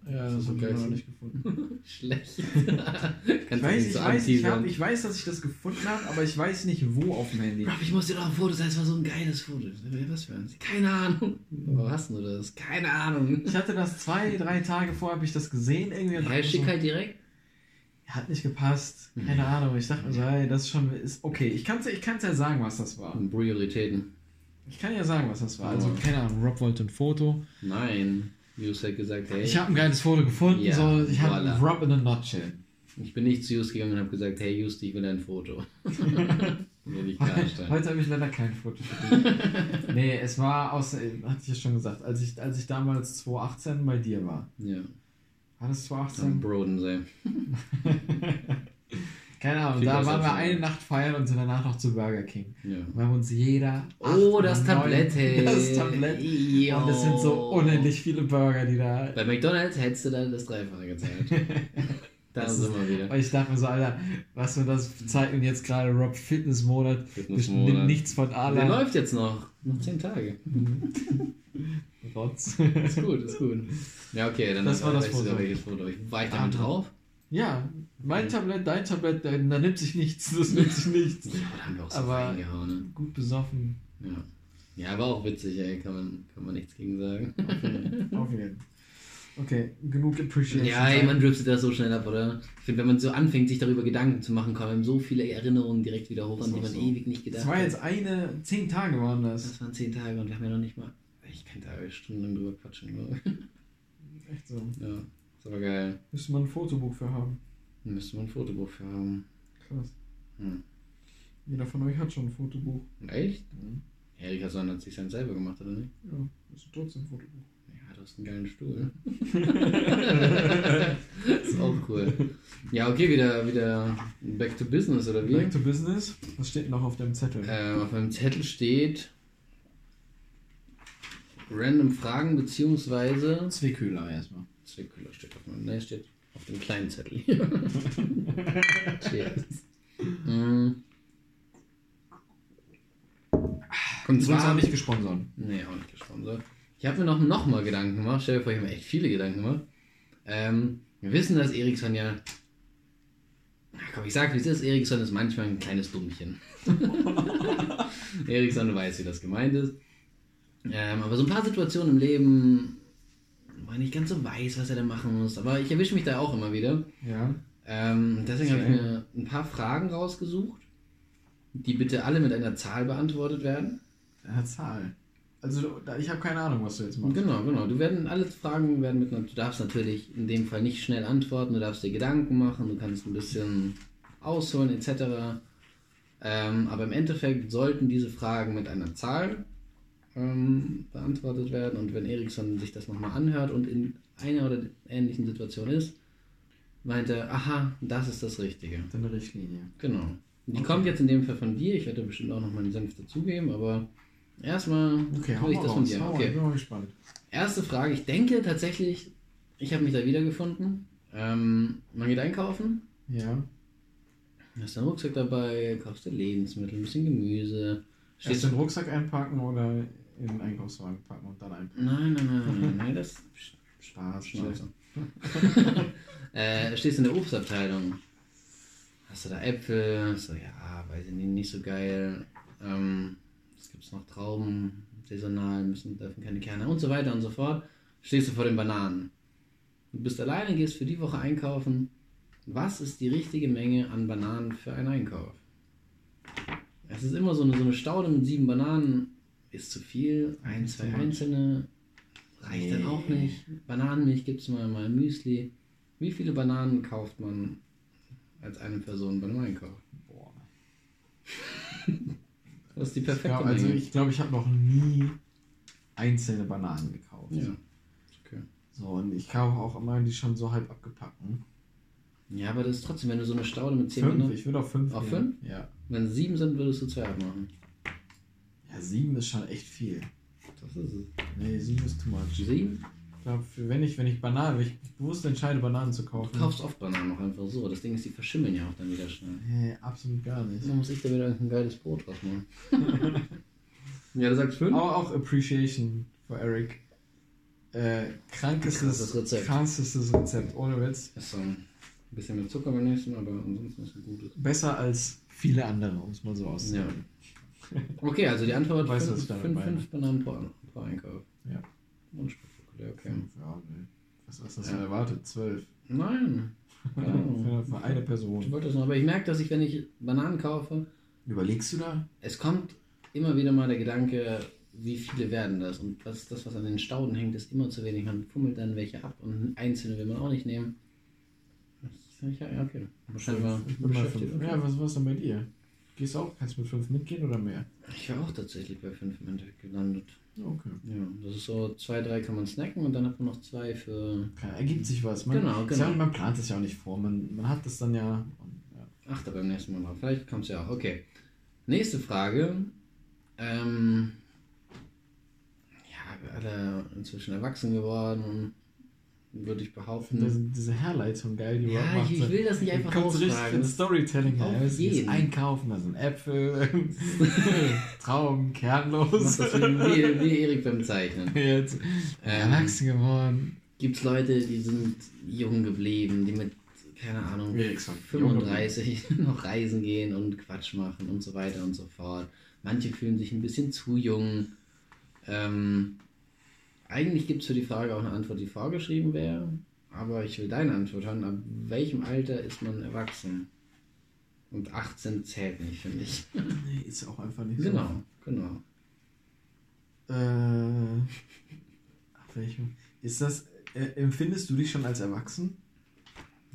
Ja, so das habe ich noch nicht gefunden. Schlecht. Ich weiß, nicht ich, so weiß, ich, hab, ich weiß, dass ich das gefunden habe, aber ich weiß nicht, wo auf dem Handy. Rob, ich muss dir noch ein Foto zeigen, es war so ein geiles Foto. Was für eins? Keine Ahnung. Wo hast du das? Keine Ahnung. Ich hatte das zwei, drei Tage vorher, habe ich das gesehen irgendwie. und dachte schick so, halt direkt. Hat nicht gepasst. Keine Ahnung. Ich dachte mir so, hey, das ist schon. Ist okay, ich kann es ich kann's ja sagen, was das war. Prioritäten. Ich kann ja sagen, was das war. Also, Oh. keine Ahnung, Rob wollte ein Foto. Nein. Just hat gesagt, hey, Ich habe ein geiles Foto gefunden. Ja, so, ich habe voilà. Rob in a nutshell. ich bin nicht zu Just gegangen und habe gesagt, hey Just, ich will ein Foto. Heute habe ich leider kein Foto für dich. nee, es war aus, hatte ich ja schon gesagt, als ich, als ich damals 2018 bei dir war. Ja, War das am 2018? Brodensee. Keine Ahnung, da waren wir eine immer. Nacht feiern und sind danach noch zu Burger King. Ja. Wir haben uns jeder. Oh, das Tablett, hey. Das Tablett. Und es sind so unendlich viele Burger, die da. Bei McDonalds hättest du dann das Dreifache gezahlt. da Das sind ist- wir wieder. Und ich dachte mir so, Alter, was mir das zeigt und jetzt gerade Rob Fitnessmonat. Fitnessmonat. Nimmt nichts von Der Alan. läuft jetzt noch. Noch 10 Tage. Rotz. Ist gut, ist gut. Ja, okay, dann Das war das Foto. welches Foto. War ich damit Ah, drauf? Ja, mein Tablett, dein Tablett, da, da nimmt sich nichts. Das nimmt sich nichts. Ja, da haben wir auch so Aber-. Ne? Gut besoffen. Ja. ja, aber auch witzig, ey. Kann man, kann man nichts gegen sagen. Auf jeden Fall. Okay, genug Appreciation. Ja, ey, man driftet das so schnell ab, oder? Ich finde, wenn man so anfängt, sich darüber Gedanken zu machen, kommen so viele Erinnerungen direkt wieder hoch, an die war man so. ewig nicht gedacht Das war hat. jetzt eine, zehn Tage waren das. Das waren zehn Tage und wir haben ja noch nicht mal. Ich könnte da stundenlang drüber quatschen, glaube ich. Echt so. Ja, ist aber geil. Müsste man ein Fotobuch für haben. Müsste man ein Fotobuch für haben. Krass. Hm. Jeder von euch hat schon ein Fotobuch. Echt? Mhm. Erika Sonn hat sich sein selber gemacht, oder nicht? Ja, ist trotzdem ein Fotobuch. Ja, du hast einen geilen Stuhl. ist auch cool. Ja, okay, wieder, wieder back to business, oder wie? Back to business. Was steht noch auf dem Zettel? Ähm, auf meinem Zettel steht random Fragen beziehungsweise Zwickühler erstmal. Zwickühler steht auf meinem, ne, steht auf dem kleinen Zettel. Cheers. Mm. Und zwar auch nicht gesponsert. Nee, auch nicht gesponsert. Ich habe mir noch, noch mal Gedanken gemacht. Stell dir vor, ich habe mir echt viele Gedanken gemacht. Ähm, wir wissen, dass Eriksson ja. Na komm, ich sag, wie es ist. Eriksson ist manchmal ein kleines Dummchen. Eriksson weiß, wie das gemeint ist. Ähm, aber so ein paar Situationen im Leben, er nicht ganz so weiß, was er da machen muss. Aber ich erwische mich da auch immer wieder. Ja. Ähm, deswegen habe ich mir ein paar Fragen rausgesucht, die bitte alle mit einer Zahl beantwortet werden. Eine Zahl. Also, ich habe keine Ahnung, was du jetzt machst. Genau, genau. Du werden alle Fragen werden mit einer, du darfst natürlich in dem Fall nicht schnell antworten, du darfst dir Gedanken machen, du kannst ein bisschen ausholen etc. Ähm, aber im Endeffekt sollten diese Fragen mit einer Zahl ähm, beantwortet werden und wenn Eriksson sich das nochmal anhört und in einer oder ähnlichen Situation ist, meint er, aha, das ist das Richtige. Deine Richtlinie. Genau. Die Okay. kommt jetzt in dem Fall von dir, ich werde bestimmt auch noch meinen Senf dazugeben, aber erstmal Okay, will ich das von dir. Okay. Ich bin mal gespannt. Erste Frage, ich denke tatsächlich, ich habe mich da wiedergefunden. Ähm, man geht einkaufen, Ja. hast deinen Rucksack dabei, kaufst dir Lebensmittel, ein bisschen Gemüse. Erst Stehst den Rucksack einpacken oder in den Einkaufswagen packen und dann einpacken. Nein, nein, nein, nein, nein, das Spaß, Schnauze. äh, stehst in der Obstabteilung. Hast du da Äpfel? So, ja, weiß ich nicht, nicht so geil. Ähm, es gibt noch Trauben, saisonal, müssen, dürfen keine Kerne und so weiter und so fort. Stehst du vor den Bananen. Du bist alleine, gehst für die Woche einkaufen. Was ist die richtige Menge an Bananen für einen Einkauf? Es ist immer so eine, so eine Staude mit sieben Bananen. Ist zu viel. Ein, zwei einzelne reicht dann auch nicht. Bananenmilch gibt es mal, mal Müsli. Wie viele Bananen kauft man als eine Person beim Einkauf? Boah. Das ist die Ich perfekte glaub, also ich glaube, ich habe noch nie einzelne Bananen gekauft. ja. Okay. So, und ich kaufe auch immer die schon so halb abgepackten. ja, aber das ist trotzdem, wenn du so eine Staude mit zehn Fünf, Bananen. ich würde auf fünf Auf gehen. Ja. Wenn es sieben sind, würdest du zwei abmachen. Ja, sieben ist schon echt viel. Das ist es. Nee, sieben ist too much. Sieben? Ich glaube, wenn ich, wenn ich Bananen, wenn ich bewusst entscheide, Bananen zu Du kaufen. kaufst oft Bananen auch einfach so. Das Ding ist, die verschimmeln ja auch dann wieder schnell. Nee, absolut gar nicht. Dann muss ich da wieder irgendein geiles Brot draus machen. ja, du sagst fünf? Aber auch Appreciation für Eric. Äh, krankestes, Rezept. krankestes Rezept, ohne Witz. Ist so ein bisschen mit Zucker beim nächsten aber ansonsten ist es ein gutes. Besser als viele andere, um es mal so auszudrücken. Okay, also die Antwort Weißt du, fünf, was ich fünf, fünf Bananen pro, pro Einkauf. Ja. Unspektakulär, okay. Fünf, ja, nee. Was hast du Ja. denn erwartet? Zwölf. Nein. Für, für eine Ich Person. wollte das noch, aber ich merke, dass ich, wenn ich Bananen kaufe, Überlegst du da? es kommt immer wieder mal der Gedanke, wie viele werden das? Und was das, was an den Stauden hängt, ist immer zu wenig. Man fummelt dann welche ab und einzelne will man auch nicht nehmen. Ist ja, okay. Wahrscheinlich mal Ich. Ja, was war denn bei dir? Gehst du auch? Kannst du mit fünf mitgehen oder mehr? Ich war auch tatsächlich bei fünf im Endeffekt gelandet. Okay. Ja, das ist so, zwei, drei kann man snacken und dann hat man noch zwei für. Klar, ergibt sich was. Man, Genau, ist ja, genau. man plant es ja auch nicht vor. Man, man hat das dann ja. Und, ja. Achte beim nächsten Mal drauf. Vielleicht kommt es ja auch. Okay. Nächste Frage. Ähm, ja, wir alle inzwischen erwachsen geworden, würde ich behaupten. Das, diese Herleitung geil, die Ja, macht. ich- ich will das nicht einfach Kommt so richtig ins Storytelling Auf. Es ist jeden. Einkaufen, da sind Äpfel, Trauben, kernlos. Das wie, wie, Erik beim Zeichnen. Jetzt Ähm, erwachsen geworden. Gibt es Leute, die sind jung geblieben, die mit, keine Ahnung, gesagt, 35 noch reisen gehen und Quatsch machen und so weiter und so fort. Manche fühlen sich ein bisschen zu jung. Ähm, Eigentlich gibt es für die Frage auch eine Antwort, die vorgeschrieben wäre. Aber ich will deine Antwort hören. Ab welchem Alter ist man erwachsen? Und 18 zählt nicht, finde ich. Nee, ist auch einfach nicht Genau, genau. so. Äh, ab welchem? Ist das, äh, empfindest du dich schon als erwachsen?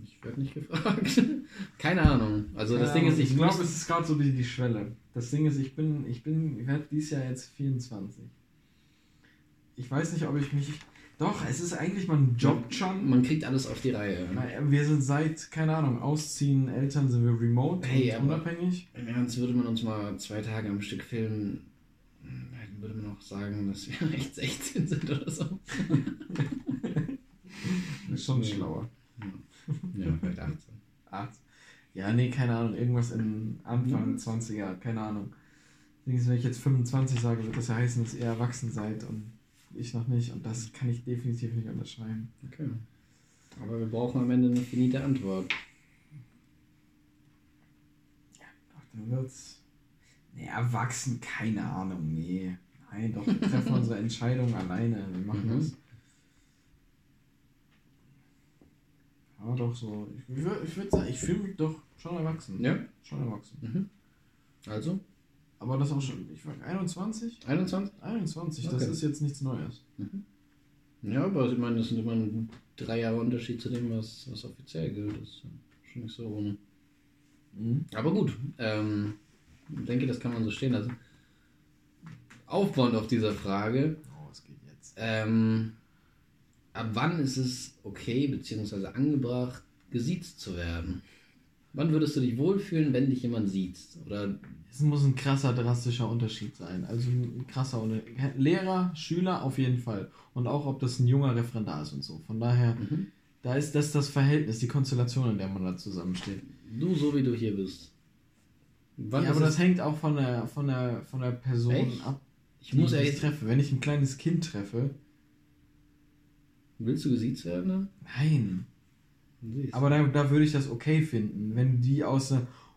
Ich werde nicht gefragt. Keine Ahnung. Also das Ja, Ding ist, ich, ich glaube, es ist gerade so die, die Schwelle. Das Ding ist, ich bin, ich bin, ich werde dieses Jahr jetzt 24. Ich weiß nicht, ob ich mich. Doch, es ist eigentlich, man jobbt schon. man kriegt alles auf die Reihe. Na, Wir sind seit, keine Ahnung, Ausziehen, Eltern sind wir remote Hey, und unabhängig. Im Ernst würde man uns mal zwei Tage am Stück filmen, dann würde man auch sagen, dass wir echt 16 sind oder so. Das ist schon schlauer. Ja, vielleicht 18. Ah, ja, nee, keine Ahnung, irgendwas in Anfang Mhm. 20er, keine Ahnung. Deswegen, wenn ich jetzt 25 sage, wird das ja heißen, dass ihr erwachsen seid und ich noch nicht. Und das kann ich definitiv nicht unterschreiben. Okay. Aber wir brauchen am Ende eine finite Antwort. Ach, dann wird's. Nee, erwachsen, keine Ahnung, nee. Nein, doch, wir treffen unsere Entscheidung alleine. Wir machen Mhm. das. Ja, doch so. Ich, ich würde sagen, ich fühle mich doch schon erwachsen. Ja. Schon erwachsen. Mhm. Also, Aber das auch schon, ich war 21? 21? 21, das Okay. ist jetzt nichts Neues. Ja, aber ich meine, das sind immer ein drei Jahre Unterschied zu dem, was, was offiziell gilt. Das ist schon nicht so ohne. Aber gut, ähm, ich denke, das kann man so stehen lassen. Aufbauend auf dieser Frage, Oh, es geht jetzt. ähm, ab wann ist es okay bzw. angebracht, gesiezt zu werden? Wann würdest du dich wohlfühlen, wenn dich jemand sieht? Oder Es muss ein krasser, drastischer Unterschied sein. Also ein krasser Unterschied. Lehrer, Schüler auf jeden Fall. Und auch, ob das ein junger Referendar ist und so. Von daher, Mhm. da ist das das Verhältnis, die Konstellation, in der man da zusammensteht. du so wie du hier bist? Wann ja, aber das hängt auch von der, von der, von der Person Echt? ab, ich muss ich ehrlich, treffe. Wenn ich ein kleines Kind treffe, willst du gesiezt werden? Ne? nein. Aber da, da würde ich das okay finden, wenn die aus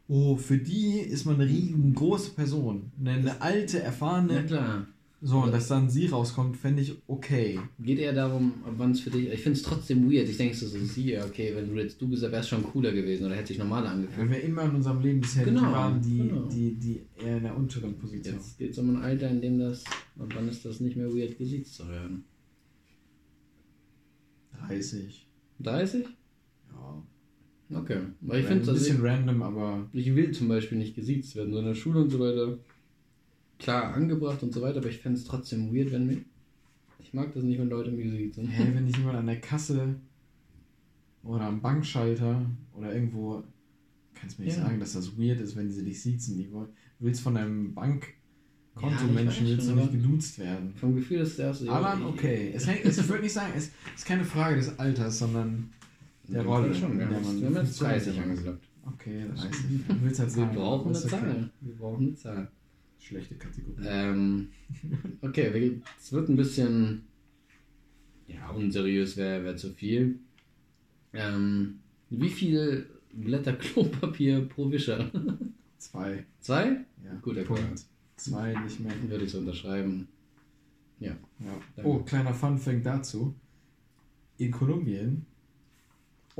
oh, für die ist man eine riesengroße Person. Eine, eine alte, Na erfahrene. klar. So, und dass dann sie rauskommt, fände ich okay. Geht eher darum, wann es für dich. Ich finde es trotzdem weird. Ich denke so, so sie, ja, okay, wenn du jetzt du bist, wärst schon cooler gewesen oder hätte sich normaler angefühlt. Wenn wir immer in unserem Leben bisher die Genau, waren, die, genau. die, die eher in der unteren Position. Jetzt geht es um ein Alter, in dem das. Und wann ist das nicht mehr weird, gesiezt zu werden? 30. 30? Ja. Okay. Weil ich ein finde es bisschen random, aber Ich will zum Beispiel nicht gesiezt werden, so in der Schule und so weiter. Klar, angebracht und so weiter, aber ich fände es trotzdem weird, wenn mir. Ich mag das nicht, wenn Leute mich siezen. hä, wenn dich jemand an der Kasse oder am Bankschalter oder irgendwo, kannst du mir nicht Ja. sagen, dass das weird ist, wenn sie dich siezen. Die wollen- Du willst von deinem Ja, Bankkontomenschen ich weiß willst du nicht geduzt werden. Vom Gefühl ist das erste. ja, Alan, ich- okay. Es, hängt, es, ich würde nicht sagen, es ist keine Frage des Alters, sondern der Ja, Rolle, Schon, in wir haben man jetzt- wir haben jetzt 30 funktioniert. angesagt. Okay, 30. Du willst halt Wir brauchen eine das. Zahl. Wir brauchen eine Zahl. Schlechte Kategorie. Ähm, okay, es wird ein bisschen. Ja, unseriös wäre wär zu viel. Ähm, wie viel Blätter Klopapier pro Wischer? Zwei. Zwei? Ja, Guter Punkt. Zwei, nicht mehr. Würde ich so unterschreiben. Ja. Ja. Oh, kleiner Funfact dazu. In Kolumbien,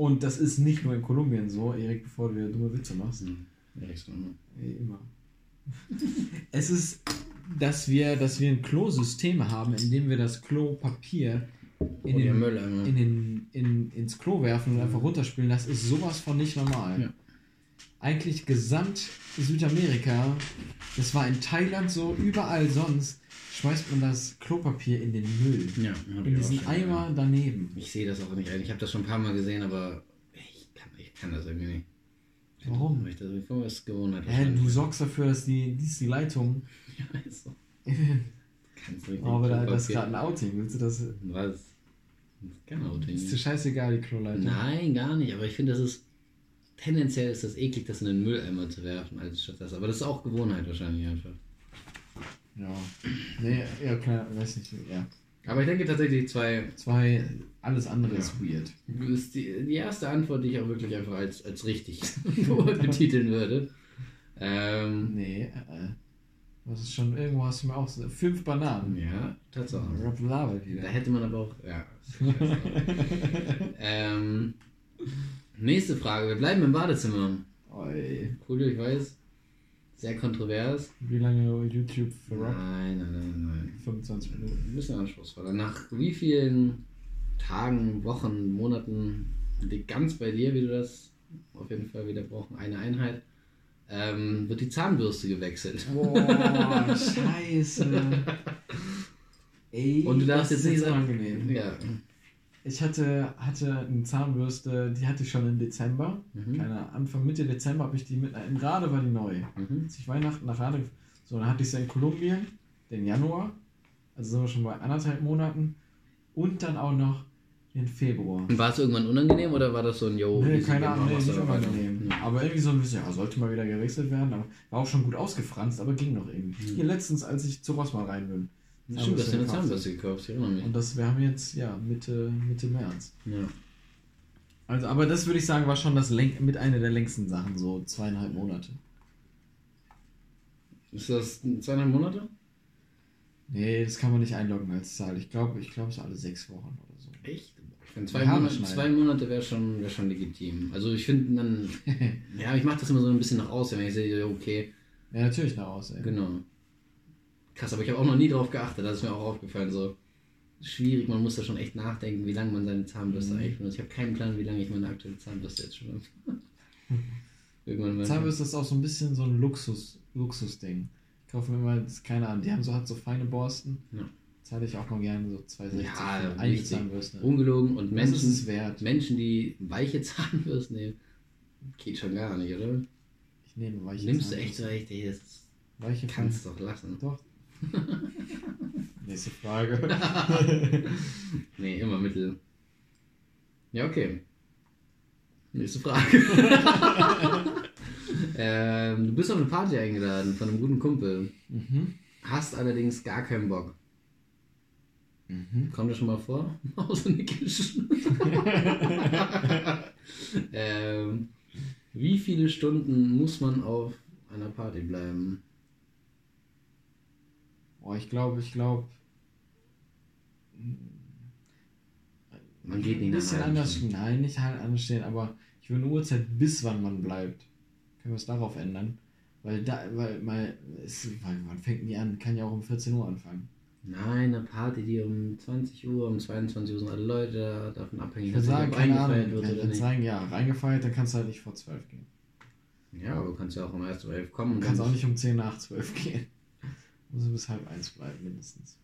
und das ist nicht nur in Kolumbien so, Erik, bevor du dumme Witze machst, Hm. Ja, so, ne? Ey, immer. es ist, dass wir, dass wir ein Klosystem haben, in dem wir das Klopapier in der den, Mülleimer. in den, in, ins Klo werfen und einfach runterspülen. Das ist sowas von nicht normal. Ja. Eigentlich gesamt Südamerika, das war in Thailand so, überall sonst, schmeißt man das Klopapier in den Müll. Ja, In diesen Eimer ja. daneben. Ich sehe das auch nicht ein. Ich habe das schon ein paar Mal gesehen, aber ich kann, ich kann das irgendwie nicht. Warum? Ich das vorher ist Gewohnheit. Hä, du sorgst dafür, dass die, dies die Leitung. Ja, ist so. oh, Kannst du nicht aber da, das ist gerade ein Outing. Willst du das? Was? Das ist kein Outing. Ist dir scheißegal, die Kloleitung. Nein, gar nicht. Aber ich finde, das ist. Tendenziell ist das eklig, das in den Mülleimer zu werfen, als statt das. Aber das ist auch Gewohnheit wahrscheinlich einfach. Ja. Nee, ja, klar, weiß nicht. Ja. Aber ich denke tatsächlich, zwei. Zwei, alles andere Ja. ist weird. Das ist die, die erste Antwort, die ich auch wirklich einfach als, als richtig betiteln würde. Ähm, Nee, äh. Das ist schon, irgendwo hast du mir auch so fünf Bananen. Ja, Tatsache. Rob Da wieder. hätte man aber auch. Ja. ähm, nächste Frage. Wir bleiben im Badezimmer. Oi. Cool, ich weiß. Sehr kontrovers. Wie lange YouTube für Rob? Nein, nein, nein, nein. 25 Minuten. Ein bisschen anspruchsvoller. Nach wie vielen Tagen, Wochen, Monaten liegt ganz bei dir, wie du das auf jeden Fall wieder brauchen, eine Einheit, ähm, wird die Zahnbürste gewechselt. Boah, scheiße. Ey, Und du darfst das jetzt nicht ist sagen. Ja. Ich hatte, hatte eine Zahnbürste, die hatte ich schon im Dezember. Mhm. Keine Anfang, Mitte Dezember habe ich die mit. In Rade war die neu. Mhm. Als ich Weihnachten nach Rade. So, dann hatte ich sie in Kolumbien, den Januar. Also sind wir schon bei anderthalb Monaten. Und dann auch noch den Februar. Und war es irgendwann unangenehm oder war das so ein Yo? Nee, keine Ahnung, nee, nicht unangenehm. Ja. Aber irgendwie so ein bisschen, ja, sollte mal wieder gewechselt werden. Aber war auch schon gut ausgefranst, aber ging noch irgendwie. Mhm. Hier letztens, als ich zu Rossmann rein bin. Stimmt, du hast dir eine. Zahnbürste gekauft, ich erinnere mich. Und das, wir haben jetzt, ja, Mitte, Mitte März. Ja. Also, aber das würde ich sagen, war schon das Lenk mit einer der längsten Sachen, so zweieinhalb Monate. Ist das zweieinhalb Monate? Nee, das kann man nicht einloggen als Zahl. Ich glaube, ich glaube, es alle sechs Wochen oder so. Echt? Ich finde zwei, Monate, zwei Monate wäre schon, wär schon legitim. Also ich finde dann, ja, ich mache das immer so ein bisschen nach außen, wenn ich sehe, okay, Ja, natürlich nach ey. genau. Krass, aber ich habe auch noch nie drauf geachtet, das ist mir auch aufgefallen, so schwierig, man muss da schon echt nachdenken, wie lange man seine Zahnbürste Mhm. eigentlich benutzt. Ich habe keinen Plan, wie lange ich meine aktuelle Zahnbürste jetzt schon habe. Irgendwann mal. Zahnbürste ist auch so ein bisschen so ein Luxus, Luxusding. Ich kaufe mir immer, keine Ahnung, die haben so, hat so feine Borsten. Ja. Zahle ich auch mal gerne so 2,60 Ja, für eine. Zahnbürste. Ungelogen und Menschen. Menschen, die weiche Zahnbürsten nehmen, geht schon gar nicht, oder? Ich nehme weiche Nimmst du echt so Zahnbürste. echt, ey, das Weiche kannst du doch lassen. Doch. Nächste Frage. Nee, immer Mittel. Ja, okay. Nächste Frage. ähm, du bist auf eine Party eingeladen von einem guten Kumpel. mhm. Hast allerdings gar keinen Bock. Mhm. Kommt das schon mal vor? Mausenickelchen. ähm, wie viele Stunden muss man auf einer Party bleiben? Oh, ich glaube, ich glaube. Man geht nicht ein bisschen anders. Stunde. Nein, nicht halt anders stehen, aber ich will eine Uhrzeit, bis wann man bleibt. Können wir es darauf ändern? Weil da, weil mal, wann fängt die an? Kann ja auch um 14 Uhr anfangen. Nein, eine Party, die um 20 Uhr, um 22 Uhr sind alle Leute da, davon abhängig, Ich würde sagen, ob keine eingefeiert Ahnung, wird oder nicht. rein, ja, reingefeiert, dann kannst du halt nicht vor 12 gehen. Ja, aber du kannst ja auch um 1 Uhr 11 kommen. Du kannst auch nicht um 10 nach 12 gehen. Muss bis halb eins bleiben, mindestens.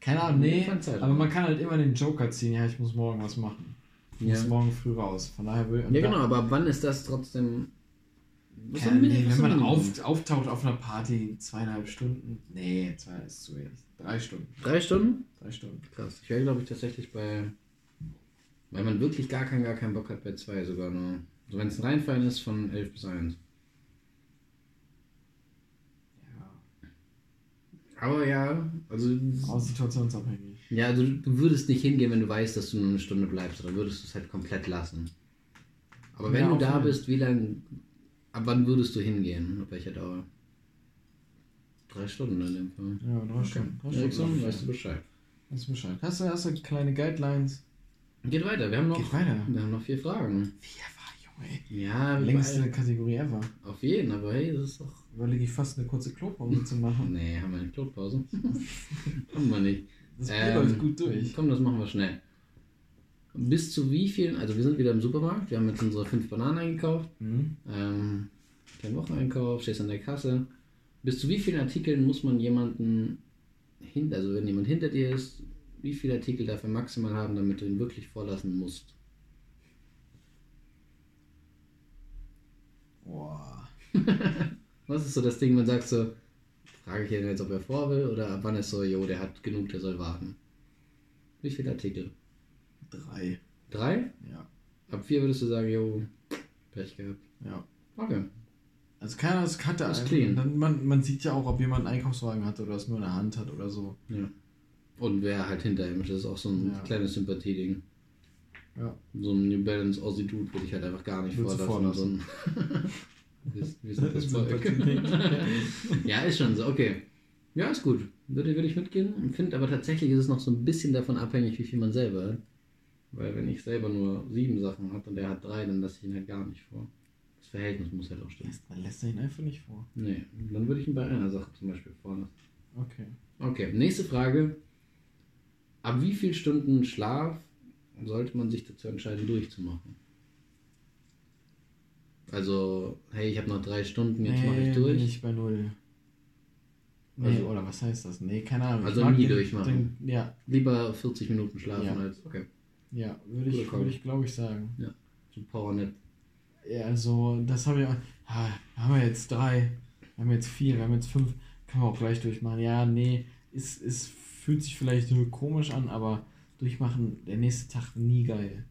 Keine Ahnung, nee, Zeit aber man kann halt immer den Joker ziehen, ja, ich muss morgen was machen. Ich Ja. muss morgen früh raus. Von daher will Ja, genau, aber ab wann ist das trotzdem. Was Keine, nee, wenn man auf, auftaucht auf einer Party, zweieinhalb Stunden. Nee, zwei ist zu wenig. Drei Stunden. Drei Stunden? Drei Stunden. Krass. Ich wäre, glaube ich, tatsächlich bei. Weil man wirklich gar keinen, gar keinen Bock hat, bei zwei sogar nur. So, wenn es ein Reinfallen ist, von 11 bis 1. Aber ja, also. Aber situationsabhängig. Ja, also du würdest nicht hingehen, wenn du weißt, dass du nur eine Stunde bleibst. Oder würdest du es halt komplett lassen. Aber wenn Ja, du da jeden- bist, wie lang. Ab wann würdest du hingehen? Ab welcher Dauer? Drei Stunden in dem Fall. Ja, drei Stunden. Drei Eriksson, Stunden. weißt du Bescheid. Weißt du Bescheid. Hast du, hast du kleine Guidelines? Geht weiter, wir haben noch, Geht weiter. Wir haben noch vier Fragen. Wie war, Junge? Ja, wir Längste Kategorie ever. Auf jeden, aber hey, das ist doch. Überlege ich fast eine kurze Klopause zu machen. Nee, haben wir eine Klopause? haben wir nicht. Das Bier Ähm, läuft gut durch. Komm, das machen wir schnell. Bis zu wie vielen, also wir sind wieder im Supermarkt, wir haben jetzt unsere fünf Bananen eingekauft, Mhm. ähm, kleinen Wocheneinkauf, stehst an der Kasse. Bis zu wie vielen Artikeln muss man jemanden, hin, also wenn jemand hinter dir ist, wie viele Artikel darf er maximal haben, damit du ihn wirklich vorlassen musst? Boah. Was ist so das Ding, man sagt so, frage ich ihn jetzt, ob er vor will, oder ab wann ist so, jo, der hat genug, der soll warten? Wie viele Artikel? Drei. Drei? Ja. Ab vier würdest du sagen, jo, Pech gehabt. Ja. Okay. Also keiner das hat Das ist clean. Dann, man, man sieht ja auch, ob jemand einen Einkaufswagen hat oder es nur in der Hand hat oder so. Ja. Und wer halt hinter ihm ist, das ist auch so ein Ja. kleines Sympathieding. Ja. So ein New Balance Aussie Dude würde ich halt einfach gar nicht du vorlassen. Vorlassen. ein wir, sind. Sympathieding. ja, ist schon so, okay. Ja, ist gut. Würde, würde ich mitgehen. Finde aber tatsächlich ist es noch so ein bisschen davon abhängig, wie viel man selber hat. Weil wenn ich selber nur sieben Sachen habe und der hat drei, dann lasse ich ihn halt gar nicht vor. Das Verhältnis muss halt auch stimmen. Man lässt ihn einfach nicht vor. Nee, dann würde ich ihn bei einer Sache zum Beispiel vorlassen. Okay. Okay, nächste Frage. Ab wie viel Stunden Schlaf sollte man sich dazu entscheiden, durchzumachen? Also, hey, ich habe noch drei Stunden, jetzt mache ich bin durch. ich bei null. Nee, Also- oder was heißt das? Nee, keine Ahnung. Also nie den- durchmachen. Den, ja, Lieber 40 Minuten schlafen Ja. als. Okay, ja, würde ich, würde ich glaube ich sagen. so Powernap. Ja, also, das habe ich auch. Ah, haben wir jetzt drei, wir haben jetzt vier, wir haben jetzt fünf, kann man auch gleich durchmachen. Ja, nee, es, es fühlt sich vielleicht komisch an, aber durchmachen, der nächste Tag nie geil.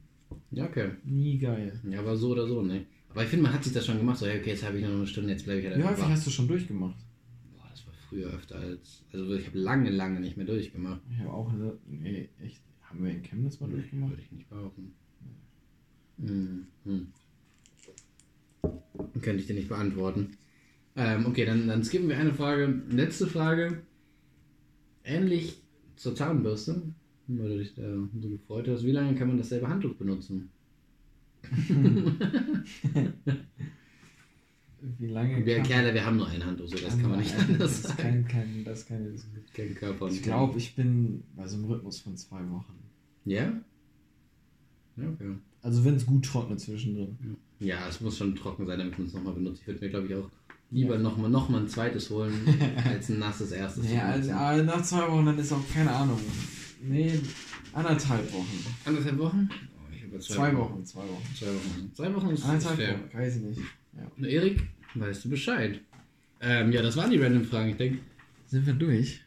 Ja, okay. Nie geil. Ja, aber so oder so, ne? Aber ich finde, man hat sich das schon gemacht. So, hey, okay, jetzt habe ich noch eine Stunde, jetzt bleibe ich halt Wie häufig wach. hast du schon durchgemacht? Boah, das war früher öfter als. Also ich habe lange, lange nicht mehr durchgemacht. Ich habe auch, nee, echt, haben wir in Chemnitz mal durchgemacht? Würde ich nicht behaupten. Hm. Hm. Könnte ich dir nicht beantworten. Ähm, okay, dann, dann skippen wir eine Frage. Letzte Frage. Ähnlich zur Zahnbürste, weil du dich da so gefreut hast. Wie lange kann man dasselbe Handtuch benutzen? Wie lange? Wir Kerle, wir haben nur ein Handtuch, so das kann man nicht anders Das sagen. kein, kein, das ist keine Diskussion. Kein Körper. Ich glaube, ich bin bei so einem Rhythmus von zwei Wochen. Ja? Ja, okay. Also wenn es gut trocknet zwischendrin. Ja, es muss schon trocken sein, damit man es nochmal benutzt. Ich würde mir, glaube ich, auch lieber nochmal noch mal ein zweites holen, als ein nasses erstes. Ja, also, nach zwei Wochen dann ist auch keine Ahnung. Nee, anderthalb Wochen. Anderthalb Wochen? Ich habe Zwei Wochen, zwei Wochen. Zwei Wochen. Zwei Wochen ist, Anderthalb fair. Wochen, weiß ich nicht. Ja. Na, Erik, weißt du Bescheid? Ähm, ja, das waren die random Fragen. Ich denke, Sind wir durch?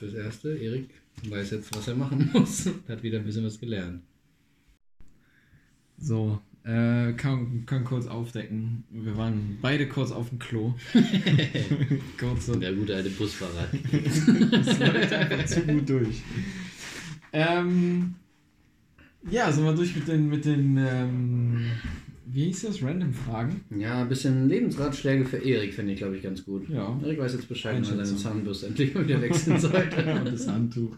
das erste, Erik weiß jetzt, was er machen muss. Hat wieder ein bisschen was gelernt. So, äh, kann, kann kurz aufdecken. Wir waren beide kurz auf dem Klo. kurz so. Der gute alte Busfahrer. Das läuft einfach zu gut durch. Ähm, ja, sind wir durch mit den, mit den ähm, wie hieß das? Random Fragen? Ja, ein bisschen Lebensratschläge für Erik finde ich, glaube ich, ganz gut. Ja. Erik weiß jetzt Bescheid, wenn er seine. Zahnbürste endlich mal wieder wechseln sollte. Und das Handtuch.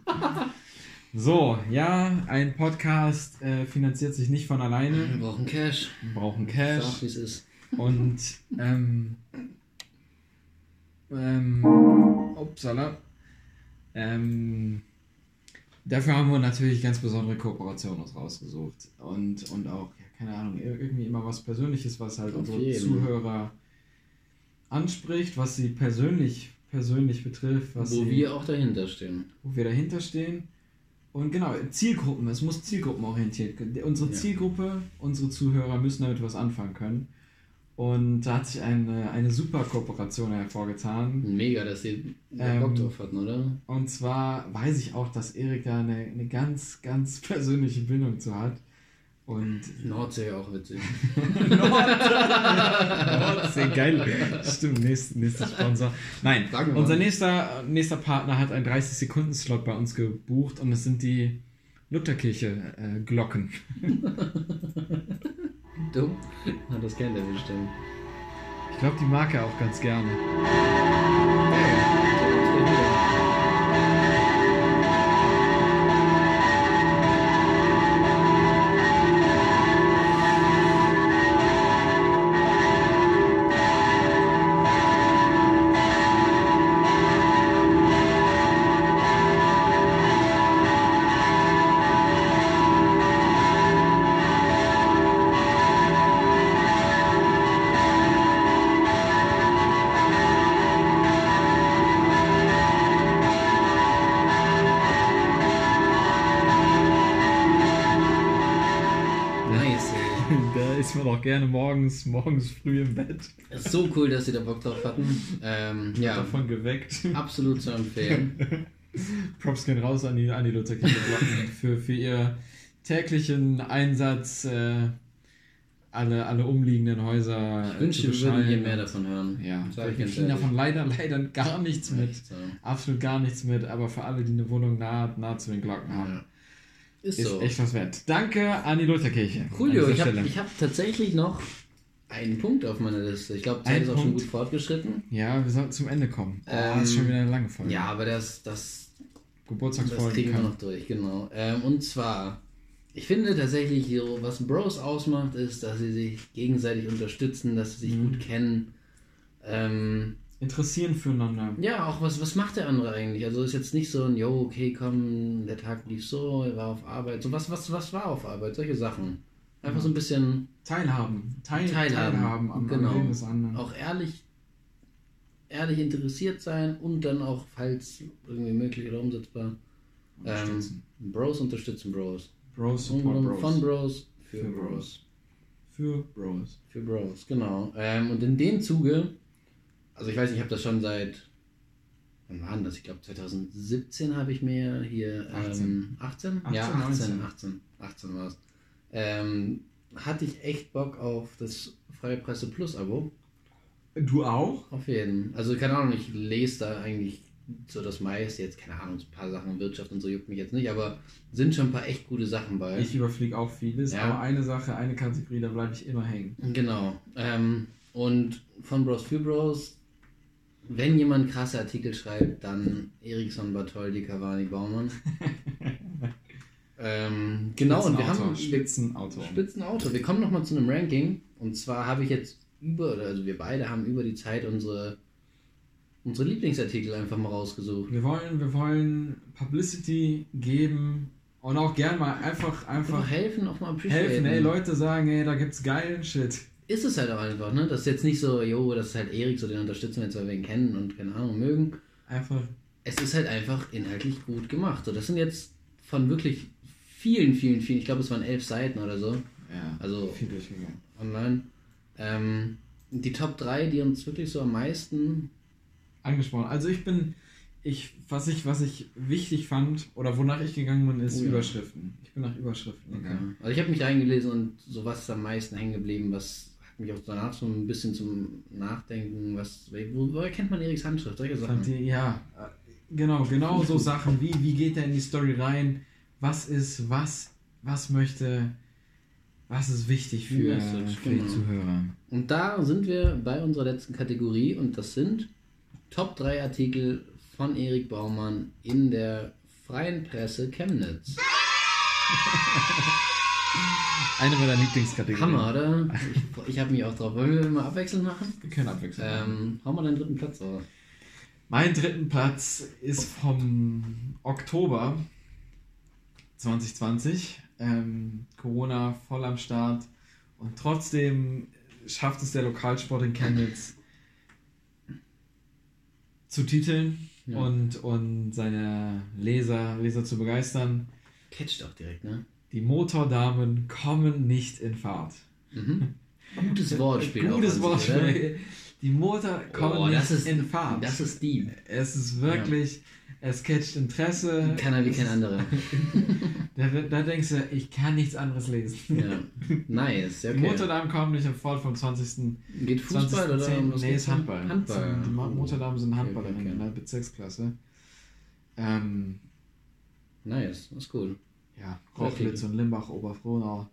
So, ja, ein Podcast äh, finanziert sich nicht von Wir alleine. brauchen Cash. Wir brauchen Sag, Cash. wie es ist. Und, ähm, ähm, upsala. Ähm, dafür haben wir natürlich ganz besondere Kooperationen uns rausgesucht. Und, und auch, ja, keine Ahnung, ir- irgendwie immer was Persönliches, was halt Auf unsere jeden. Zuhörer anspricht, was sie persönlich, persönlich betrifft, was Wo sie, wir auch dahinter stehen. wo wir dahinter stehen. Und genau, Zielgruppen, es muss zielgruppenorientiert. Unsere Ja. Zielgruppe, unsere Zuhörer müssen damit was anfangen können. Und da hat sich eine, eine super Kooperation hervorgetan. Mega, dass sie da Ähm, Bock drauf hatten, oder? Und zwar weiß ich auch, dass Erik da eine, eine ganz, ganz persönliche Bindung zu hat. Und Nordsee auch witzig. Nordsee, geil. Stimmt, nächster, nächster Sponsor. Nein, wir unser nächster, nächster Partner hat einen 30-Sekunden-Slot bei uns gebucht und es sind die Lutherkirche-Glocken. Dumm? Na, das kennt er bestimmt. ich glaube, die mag er auch ganz gerne. Nice, morgens, morgens früh im Bett. Ist so cool, dass sie da Bock drauf hatten. Ähm, ja, Davon geweckt. absolut zu empfehlen. Props gehen raus an die, an die Lutherkirche Glocken für, für ihr täglichen Einsatz, äh, alle, alle umliegenden Häuser. Ich wünschte, wir würden hier mehr davon hören. Ja, wir kriegen davon leider, leider gar nichts mit. Echt so. Absolut gar nichts mit, aber für alle, die eine Wohnung nah, nah zu den Glocken haben, Ja. Ist ist so. echt was wert. Danke an die Lutherkirche. An ich habe hab tatsächlich noch Ein Punkt auf meiner Liste. Ich glaube, Zeit ist auch schon Punkt. gut fortgeschritten. Ja, wir sollten zum Ende kommen. Oh, Ähm, das ist schon wieder eine lange Folge. Ja, aber das, das, das Geburtstagsfolge. kriegen wir kann- noch durch, genau. Ähm, und zwar, ich finde tatsächlich, was Bros ausmacht, ist, dass sie sich gegenseitig unterstützen, dass sie sich Mhm. gut kennen. Ähm, Interessieren füreinander. ja, auch was, was macht der andere eigentlich? Also ist jetzt nicht so ein, yo, okay, komm, der Tag lief so, er war auf Arbeit. So, was, was, was war auf Arbeit? Solche Sachen. Einfach so ein bisschen Teilhaben. Teil, Teilhaben. Teilhaben am, Genau. am Leben des anderen. auch ehrlich, ehrlich interessiert sein und dann auch, falls irgendwie möglich oder umsetzbar, ähm, Unterstützen. Bros unterstützen Bros. Bros support Bros. Von Bros für, Für Bros. Bros. Für Bros. Für Bros, genau. Ähm, und in dem Zuge, also ich weiß nicht, ich habe das schon seit, wann war das? Ich glaube 2017 habe ich mir hier, 18. ähm, 18? 18, ja, 18, 19. 18, 18 war es. Ähm, hatte ich echt Bock auf das Freie Presse Plus Abo. Du auch? Auf jeden. Also keine Ahnung, ich lese da eigentlich so das meiste, jetzt keine Ahnung, ein paar Sachen Wirtschaft und so juckt mich jetzt nicht, aber sind schon ein paar echt gute Sachen bei. Ich überfliege auch vieles, Ja. aber eine Sache, eine Kategorie, da bleibe ich immer hängen. Genau. Ähm, und von Bros für Bros, wenn jemand krasse Artikel schreibt, dann Eriksson, Bartholdi, Cavani, Baumann. ähm, genau, und wir haben Spitzenautor. Spitzenauto. Wir kommen nochmal zu einem Ranking. Und zwar habe ich jetzt über, also wir beide haben über die Zeit unsere, unsere Lieblingsartikel einfach mal rausgesucht. Wir wollen, wir wollen Publicity geben und auch gern mal einfach, Einfach einfach helfen, auch mal helfen. Ey, Leute sagen, ey, da gibt's geilen Shit. ist es halt auch einfach, ne? Das ist jetzt nicht so, jo, das ist halt Erik, so den unterstützen wir jetzt, weil wir ihn kennen und keine Ahnung mögen. Einfach, Es ist halt einfach inhaltlich gut gemacht. So, das sind jetzt von wirklich vielen, vielen, vielen, ich glaube, es waren elf Seiten oder so, ja, Also- viel durchgegangen. online. Ähm, die Top 3, die uns wirklich so am meisten. Angesprochen. Also ich bin, ich, was ich, was ich wichtig fand oder wonach ich gegangen bin, ist Oh ja. Überschriften. Ich bin nach Überschriften gegangen. Also ich habe mich eingelesen und so was ist am meisten hängen geblieben, was hat mich auch danach so ein bisschen zum Nachdenken, was, wo, woher kennt man Eriks Handschrift? Solche Sachen. die, ja, äh, genau, genau so Sachen wie, wie geht er in die Story rein? Was ist, was, was möchte, was ist wichtig für, Message, für die genau. Zuhörer? Und da sind wir bei unserer letzten Kategorie und das sind Top 3 Artikel von Erik Baumann in der freien Presse Chemnitz. Eine meiner Lieblingskategorien. Hammer, oder? Ich, ich habe mich auch drauf. Wollen wir mal abwechselnd machen? Wir können abwechseln. Ähm, hau mal deinen dritten Platz auf. Mein dritten Platz ist vom Oktober 2020. Ähm, Corona voll am Start. Und trotzdem schafft es der Lokalsport in Chemnitz zu titeln Ja. und, und seine Leser, Leser zu begeistern. Catcht auch direkt, ne? Die Motordamen kommen nicht in Fahrt. Mhm. Gutes Wortspiel. Gutes Wortspiel. Die Motor kommen Oh, nicht ist, in Fahrt. Das ist deep. Es ist wirklich, es catcht Interesse. Keiner wie kein anderer. Da, da denkst du, ich kann nichts anderes lesen. Ja. Nice. Ja, Die okay. Motordamen kommen nicht in Fahrt vom 20. Geht Fußball oder 20.10.. was Nee, geht's ist? Handball. Handball. Die Mo- Motordamen sind Okay, Handballerinnen okay. in der Bezirksklasse. Ähm, Nice, das ist cool. ja, Rochlitz und Limbach, Oberfrohnau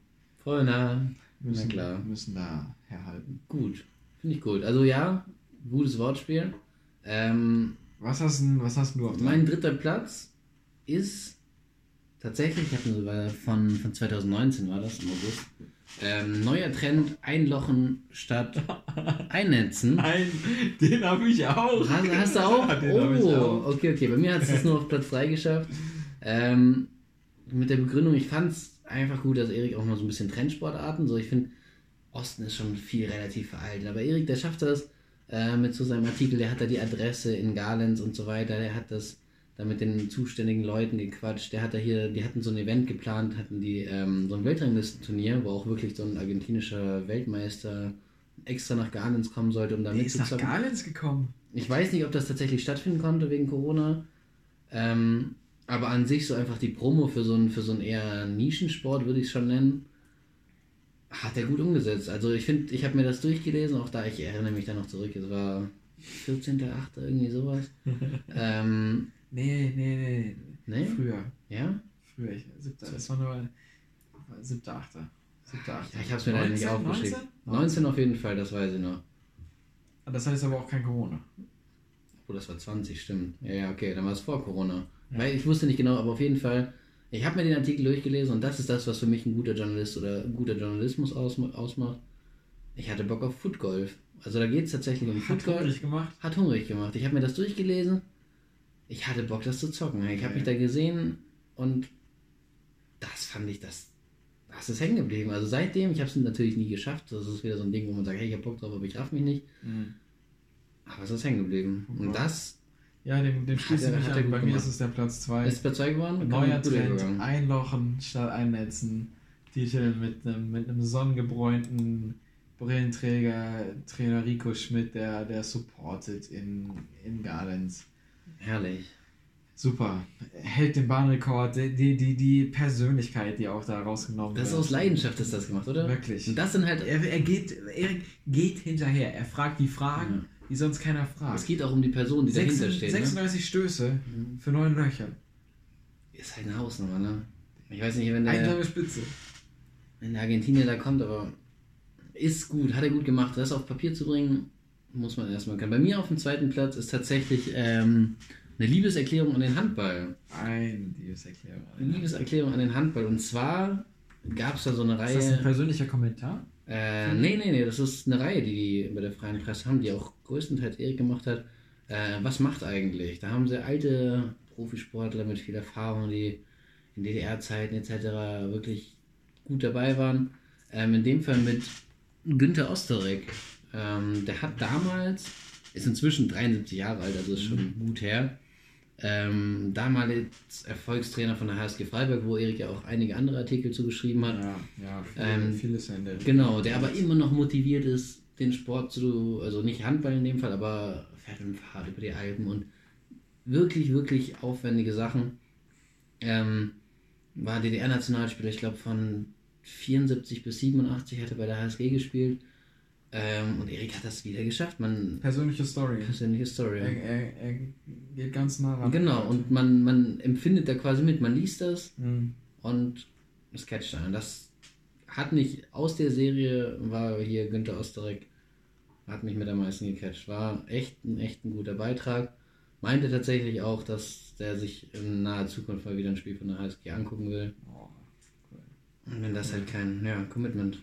nah. müssen, klar. müssen da herhalten. Gut. Finde ich gut. Also ja, gutes Wortspiel. Ähm, Was hast, denn, was hast du auf mein dritter Platz ist tatsächlich, ich habe von, von 2019 war das im August. Ähm, neuer Trend, einlochen statt einnetzen. Nein, den habe ich auch. Hast, hast du auch? Ja, oh, auch. okay, okay. Bei mir hat es das nur auf Platz 3 geschafft. Ähm, mit der Begründung, ich fand es einfach gut, dass Erik auch mal so ein bisschen Trendsportarten, so ich finde, Osten ist schon viel relativ veraltet, aber Erik, der schafft das äh, mit so seinem Artikel, der hat da die Adresse in Garlenz und so weiter, der hat das da mit den zuständigen Leuten gequatscht, der hat da hier, die hatten so ein Event geplant, hatten die ähm, so ein Weltranglistenturnier, wo auch wirklich so ein argentinischer Weltmeister extra nach Garlenz kommen sollte, um da Der ist nach mitzuzocken. Garlenz gekommen. Ich weiß nicht, ob das tatsächlich stattfinden konnte wegen Corona. Ähm, aber an sich so einfach die Promo für so einen, für so einen eher Nischensport, würde ich es schon nennen, hat er gut umgesetzt. Also ich finde, ich habe mir das durchgelesen, auch da, ich erinnere mich da noch zurück, es war 14.8. irgendwie sowas. ähm, Nee, nee, nee. ne? Früher. Ja? Früher. Ich, siebter, das war nur siebter, achter. Siebter, achter. Ja, ich habe es mir leider nicht 19? aufgeschrieben. 19? 19 auf jeden Fall, das weiß ich noch. Ah, Das heißt aber auch kein Corona. Oh, das war 20, stimmt. Ja, ja, okay, dann war es vor Corona. Weil ich wusste nicht genau, aber auf jeden Fall, ich habe mir den Artikel durchgelesen und das ist das, was für mich ein guter Journalist oder guter Journalismus ausma- ausmacht. Ich hatte Bock auf Footgolf. Also da geht es tatsächlich um Hat Footgolf. hungrig gemacht. Hat hungrig gemacht. Ich habe mir das durchgelesen. Ich hatte Bock, das zu zocken. Ich habe mich da gesehen und das fand ich, das, das ist hängen geblieben. Also seitdem, ich habe es natürlich nie geschafft. Das ist wieder so ein Ding, wo man sagt, hey, ich habe Bock drauf, aber ich raff mich nicht. Mhm. Aber es ist hängen geblieben. Und das Ja, dem, dem schließe ich mich an. Bei mir ist es der Platz 2. ist bei zwei geworden. Neuer Trend, einlochen statt einnetzen. Titel mit einem, mit einem sonnengebräunten Brillenträger, Trainer Rico Schmidt, der, der supportet in, in Gardens. Herrlich. Super. Hält den Bahnrekord, die, die, die, Persönlichkeit, die auch da rausgenommen Das ist wird. aus Leidenschaft ist das gemacht, oder? Wirklich. Und das sind halt. Er, er, geht, er geht hinterher. Er fragt die Fragen, Ja. Die sonst keiner fragt. Es geht auch um die Person, die dahinter 36, steht. Ne? 36 Stöße Mhm. für neun Löcher. Ist halt eine Hausnummer, ne? Ich weiß nicht, wenn der, Einsame Spitze. wenn der Argentinier da kommt, aber ist gut, hat er gut gemacht. Das auf Papier zu bringen, muss man erstmal können. Bei mir auf dem zweiten Platz ist tatsächlich ähm, eine Liebeserklärung an den Handball. Eine Liebeserklärung. Eine Liebeserklärung an den Handball. Und zwar gab es da so eine Ist das ein Reihe. persönlicher Kommentar? Äh, nee, nee, nee, das ist eine Reihe, die die bei der Freien Presse haben, die auch größtenteils Erik gemacht hat. Äh, was macht eigentlich? Da haben sie alte Profisportler mit viel Erfahrung, die in DDR-Zeiten etc. wirklich gut dabei waren. Ähm, in dem Fall mit Günther Osterek. Ähm, der hat damals, ist inzwischen 73 Jahre alt, also ist schon gut her. Ähm, damals Erfolgstrainer von der HSG Freiburg, wo Erik ja auch einige andere Artikel zugeschrieben hat. Ja, ja, viel, Ähm, vieles in der Genau, der aber immer noch motiviert ist, den Sport zu, also nicht Handball in dem Fall, aber fährt mit dem Fahrrad über die Alpen und wirklich, wirklich aufwendige Sachen. Ähm, war DDR-Nationalspieler, ich glaube von 74 bis 87 hat er bei der HSG gespielt. Ähm, und Erik hat das wieder geschafft. Man, persönliche Story. persönliche Story. Er, er, er geht ganz nah ran. Genau, und man, man empfindet da quasi mit, man liest das Mhm. und es catcht einen. Das hat mich aus der Serie, war hier Günther Osterek, hat mich mit am meisten gecatcht. War echt ein, echt ein guter Beitrag. Meinte tatsächlich auch, dass der sich in naher Zukunft mal wieder ein Spiel von der HSG angucken will. Oh, Und wenn das halt kein ja, Commitment.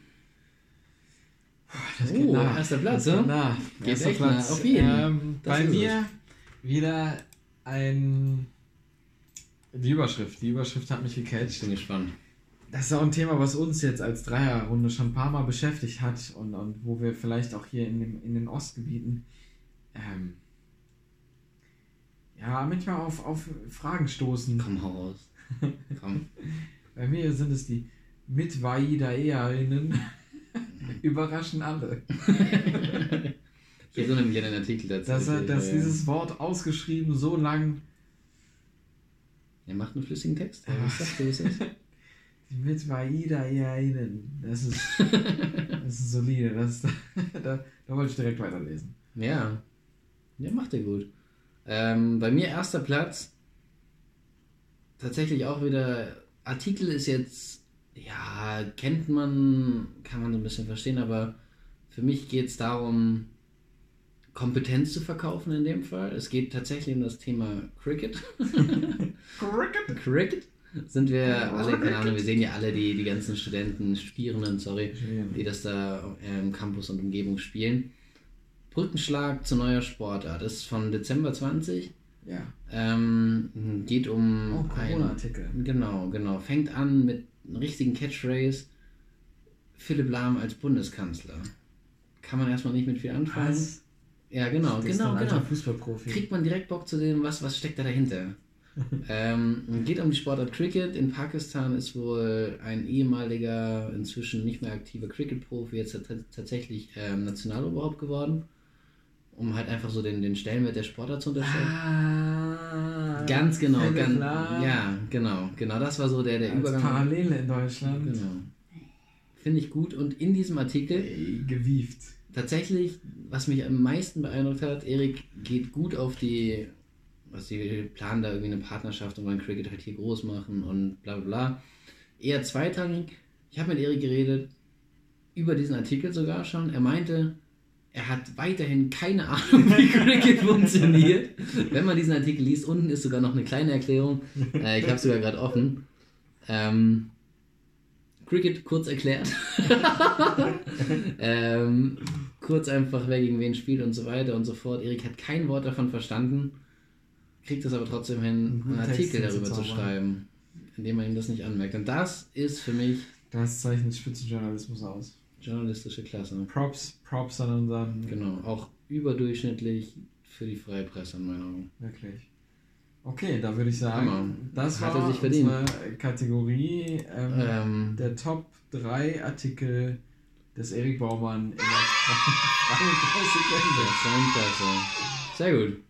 das Oh, erster Platz, das geht ne? nah. Geht erster echt Platz. nah, auf jeden. Ähm, bei mir wieder ein. Die Überschrift. Die Überschrift hat mich Ich gecatcht. bin gespannt. Das ist auch ein Thema, was uns jetzt als Dreierrunde schon ein paar Mal beschäftigt hat und, und wo wir vielleicht auch hier in, dem, in den Ostgebieten ähm, ja, manchmal auf, auf Fragen stoßen. Komm, raus. Komm. Bei mir sind es die Mitwaidaeerinnen. Überraschen alle. Ich erinnere mich an den Artikel dazu. Dass, er- dass Ja. dieses Wort ausgeschrieben so lang. Er macht einen flüssigen Text. Ja, was sagst du, was ist das? Die Mitwaidaeerinnen. Das ist, das ist solide. Das, da, da wollte ich direkt weiterlesen. Ja. Ja, macht er gut. Ähm, bei mir erster Platz. Tatsächlich auch wieder. Artikel ist jetzt. Ja, kennt man, kann man so ein bisschen verstehen, aber für mich geht es darum, Kompetenz zu verkaufen in dem Fall. Es geht tatsächlich um das Thema Cricket. Cricket. Cricket sind wir alle, keine Ahnung, wir sehen ja alle die, die ganzen Studenten, Studierenden, sorry, die das da im Campus und Umgebung spielen. Brückenschlag zu neuer Sportart ist von Dezember 20. Ja. Ähm, geht um Oh, Corona-Artikel. Genau, genau. Fängt an mit einem richtigen Catchphrase. Philipp Lahm als Bundeskanzler. Kann man erstmal nicht mit viel anfangen. Was? Ja, genau, Das genau, genau. Fußballprofi. Kriegt man direkt Bock zu sehen, was, was steckt da dahinter? ähm, geht um die Sportart Cricket. In Pakistan ist wohl ein ehemaliger, inzwischen nicht mehr aktiver Cricket-Profi jetzt tat- tatsächlich ähm, Nationaloberhaupt geworden, um halt einfach so den, den Stellenwert der Sportart zu unterstellen. Ah, ganz genau, ganz, Lahm ja, genau, genau, das war so der, der Als Übergang. Parallele in Deutschland. Genau. Finde ich gut. Und in diesem Artikel Ey, gewieft. tatsächlich, was mich am meisten beeindruckt hat, Erik geht gut auf die, was die planen da irgendwie eine Partnerschaft und wollen Cricket halt hier groß machen und bla bla bla. Eher zweitrangig. Ich habe mit Erik geredet, über diesen Artikel sogar schon. Er meinte, er hat weiterhin keine Ahnung, wie Cricket funktioniert. Wenn man diesen Artikel liest, unten ist sogar noch eine kleine Erklärung. Äh, ich habe sogar gerade offen. Ähm, Cricket kurz erklärt. ähm, kurz einfach, wer gegen wen spielt und so weiter und so fort. Erik hat kein Wort davon verstanden, kriegt es aber trotzdem hin, einen Artikel darüber zu hinzuzaubern. schreiben, indem man ihm das nicht anmerkt. Und das ist für mich Das zeichnet Spitzenjournalismus aus. journalistische Klasse. Props, Props an unseren. Genau, auch überdurchschnittlich für die freie Presse in meinen Augen. Wirklich. Okay, da würde ich sagen, Hammer. das Hat war er unsere Kategorie ähm, Ähm, der Top 3 Artikel des Erik Baumann in der freien Presse. Sehr gut.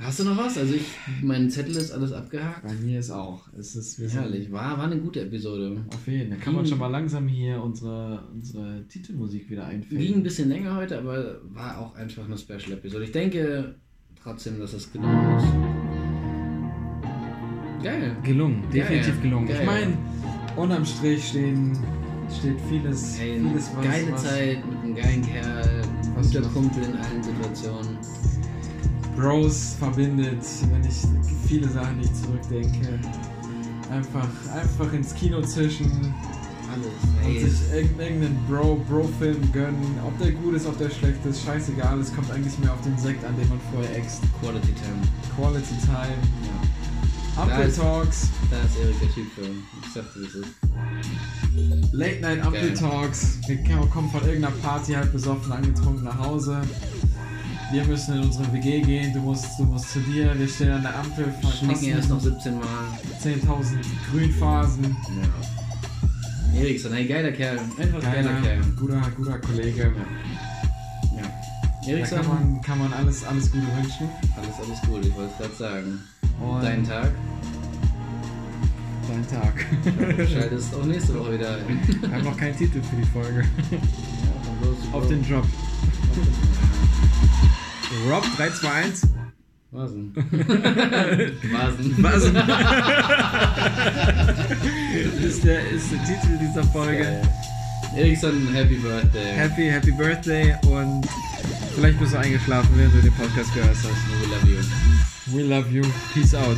Hast du noch was? Also ich, mein Zettel ist alles abgehakt. Bei mir ist auch. Es ist Herrlich. War, war eine gute Episode. Auf jeden Fall. Da kann man schon mal langsam hier unsere, unsere Titelmusik wieder Ging ein einfügen. bisschen länger heute, aber war auch einfach eine Special-Episode. Ich denke trotzdem, dass es gelungen ist. Geil. Gelungen, definitiv Geil. gelungen. Ich Geil. meine, unterm Strich stehen, steht vieles, Ey, vieles was, geile was Zeit mit einem geilen Kerl, guter? Kumpel in allen Situationen. Bros verbindet, wenn ich viele Sachen nicht zurückdenke. Einfach, einfach ins Kino zischen Alles. und Ey, sich irgend- irgendeinen Bro, Bro-Film gönnen. Ob der gut ist, ob der schlecht ist, scheißegal. Es kommt eigentlich mehr auf den Sekt an, den man vorher ext. Quality Time. Quality Time. Ja. Ist- Talks. Da ist Erik der Typ für. Ich sagte, das ist. Late Night Geil. Talks. Wir kommen von irgendeiner Party halt besoffen, angetrunken nach Hause. Wir müssen in unsere WG gehen. Du musst, du musst zu dir. Wir stehen an der Ampel, Schnicken erst noch 17 Mal. 10.000 Grünphasen. Ja. Erikson, hey, geiler Kerl. Einfach geiler Geiler, Kerl. guter, guter Kollege. Ja. Da Erikson, kann man, kann man alles, alles Gute wünschen. alles, alles gut, ich wollte es gerade sagen. Und Dein Tag. dein Tag. Schaltest auch nächste Woche wieder ein. Wir haben noch keinen Titel für die Folge. Ja, dann bloß- Auf den Job. Rob 321. Was denn? Was denn? Was? ist, der, ist der Titel dieser Folge. Geil. Erikson, Happy Birthday. Happy, happy Birthday und vielleicht bist du eingeschlafen, während du den Podcast gehört hast. We love you. We love you. Peace out.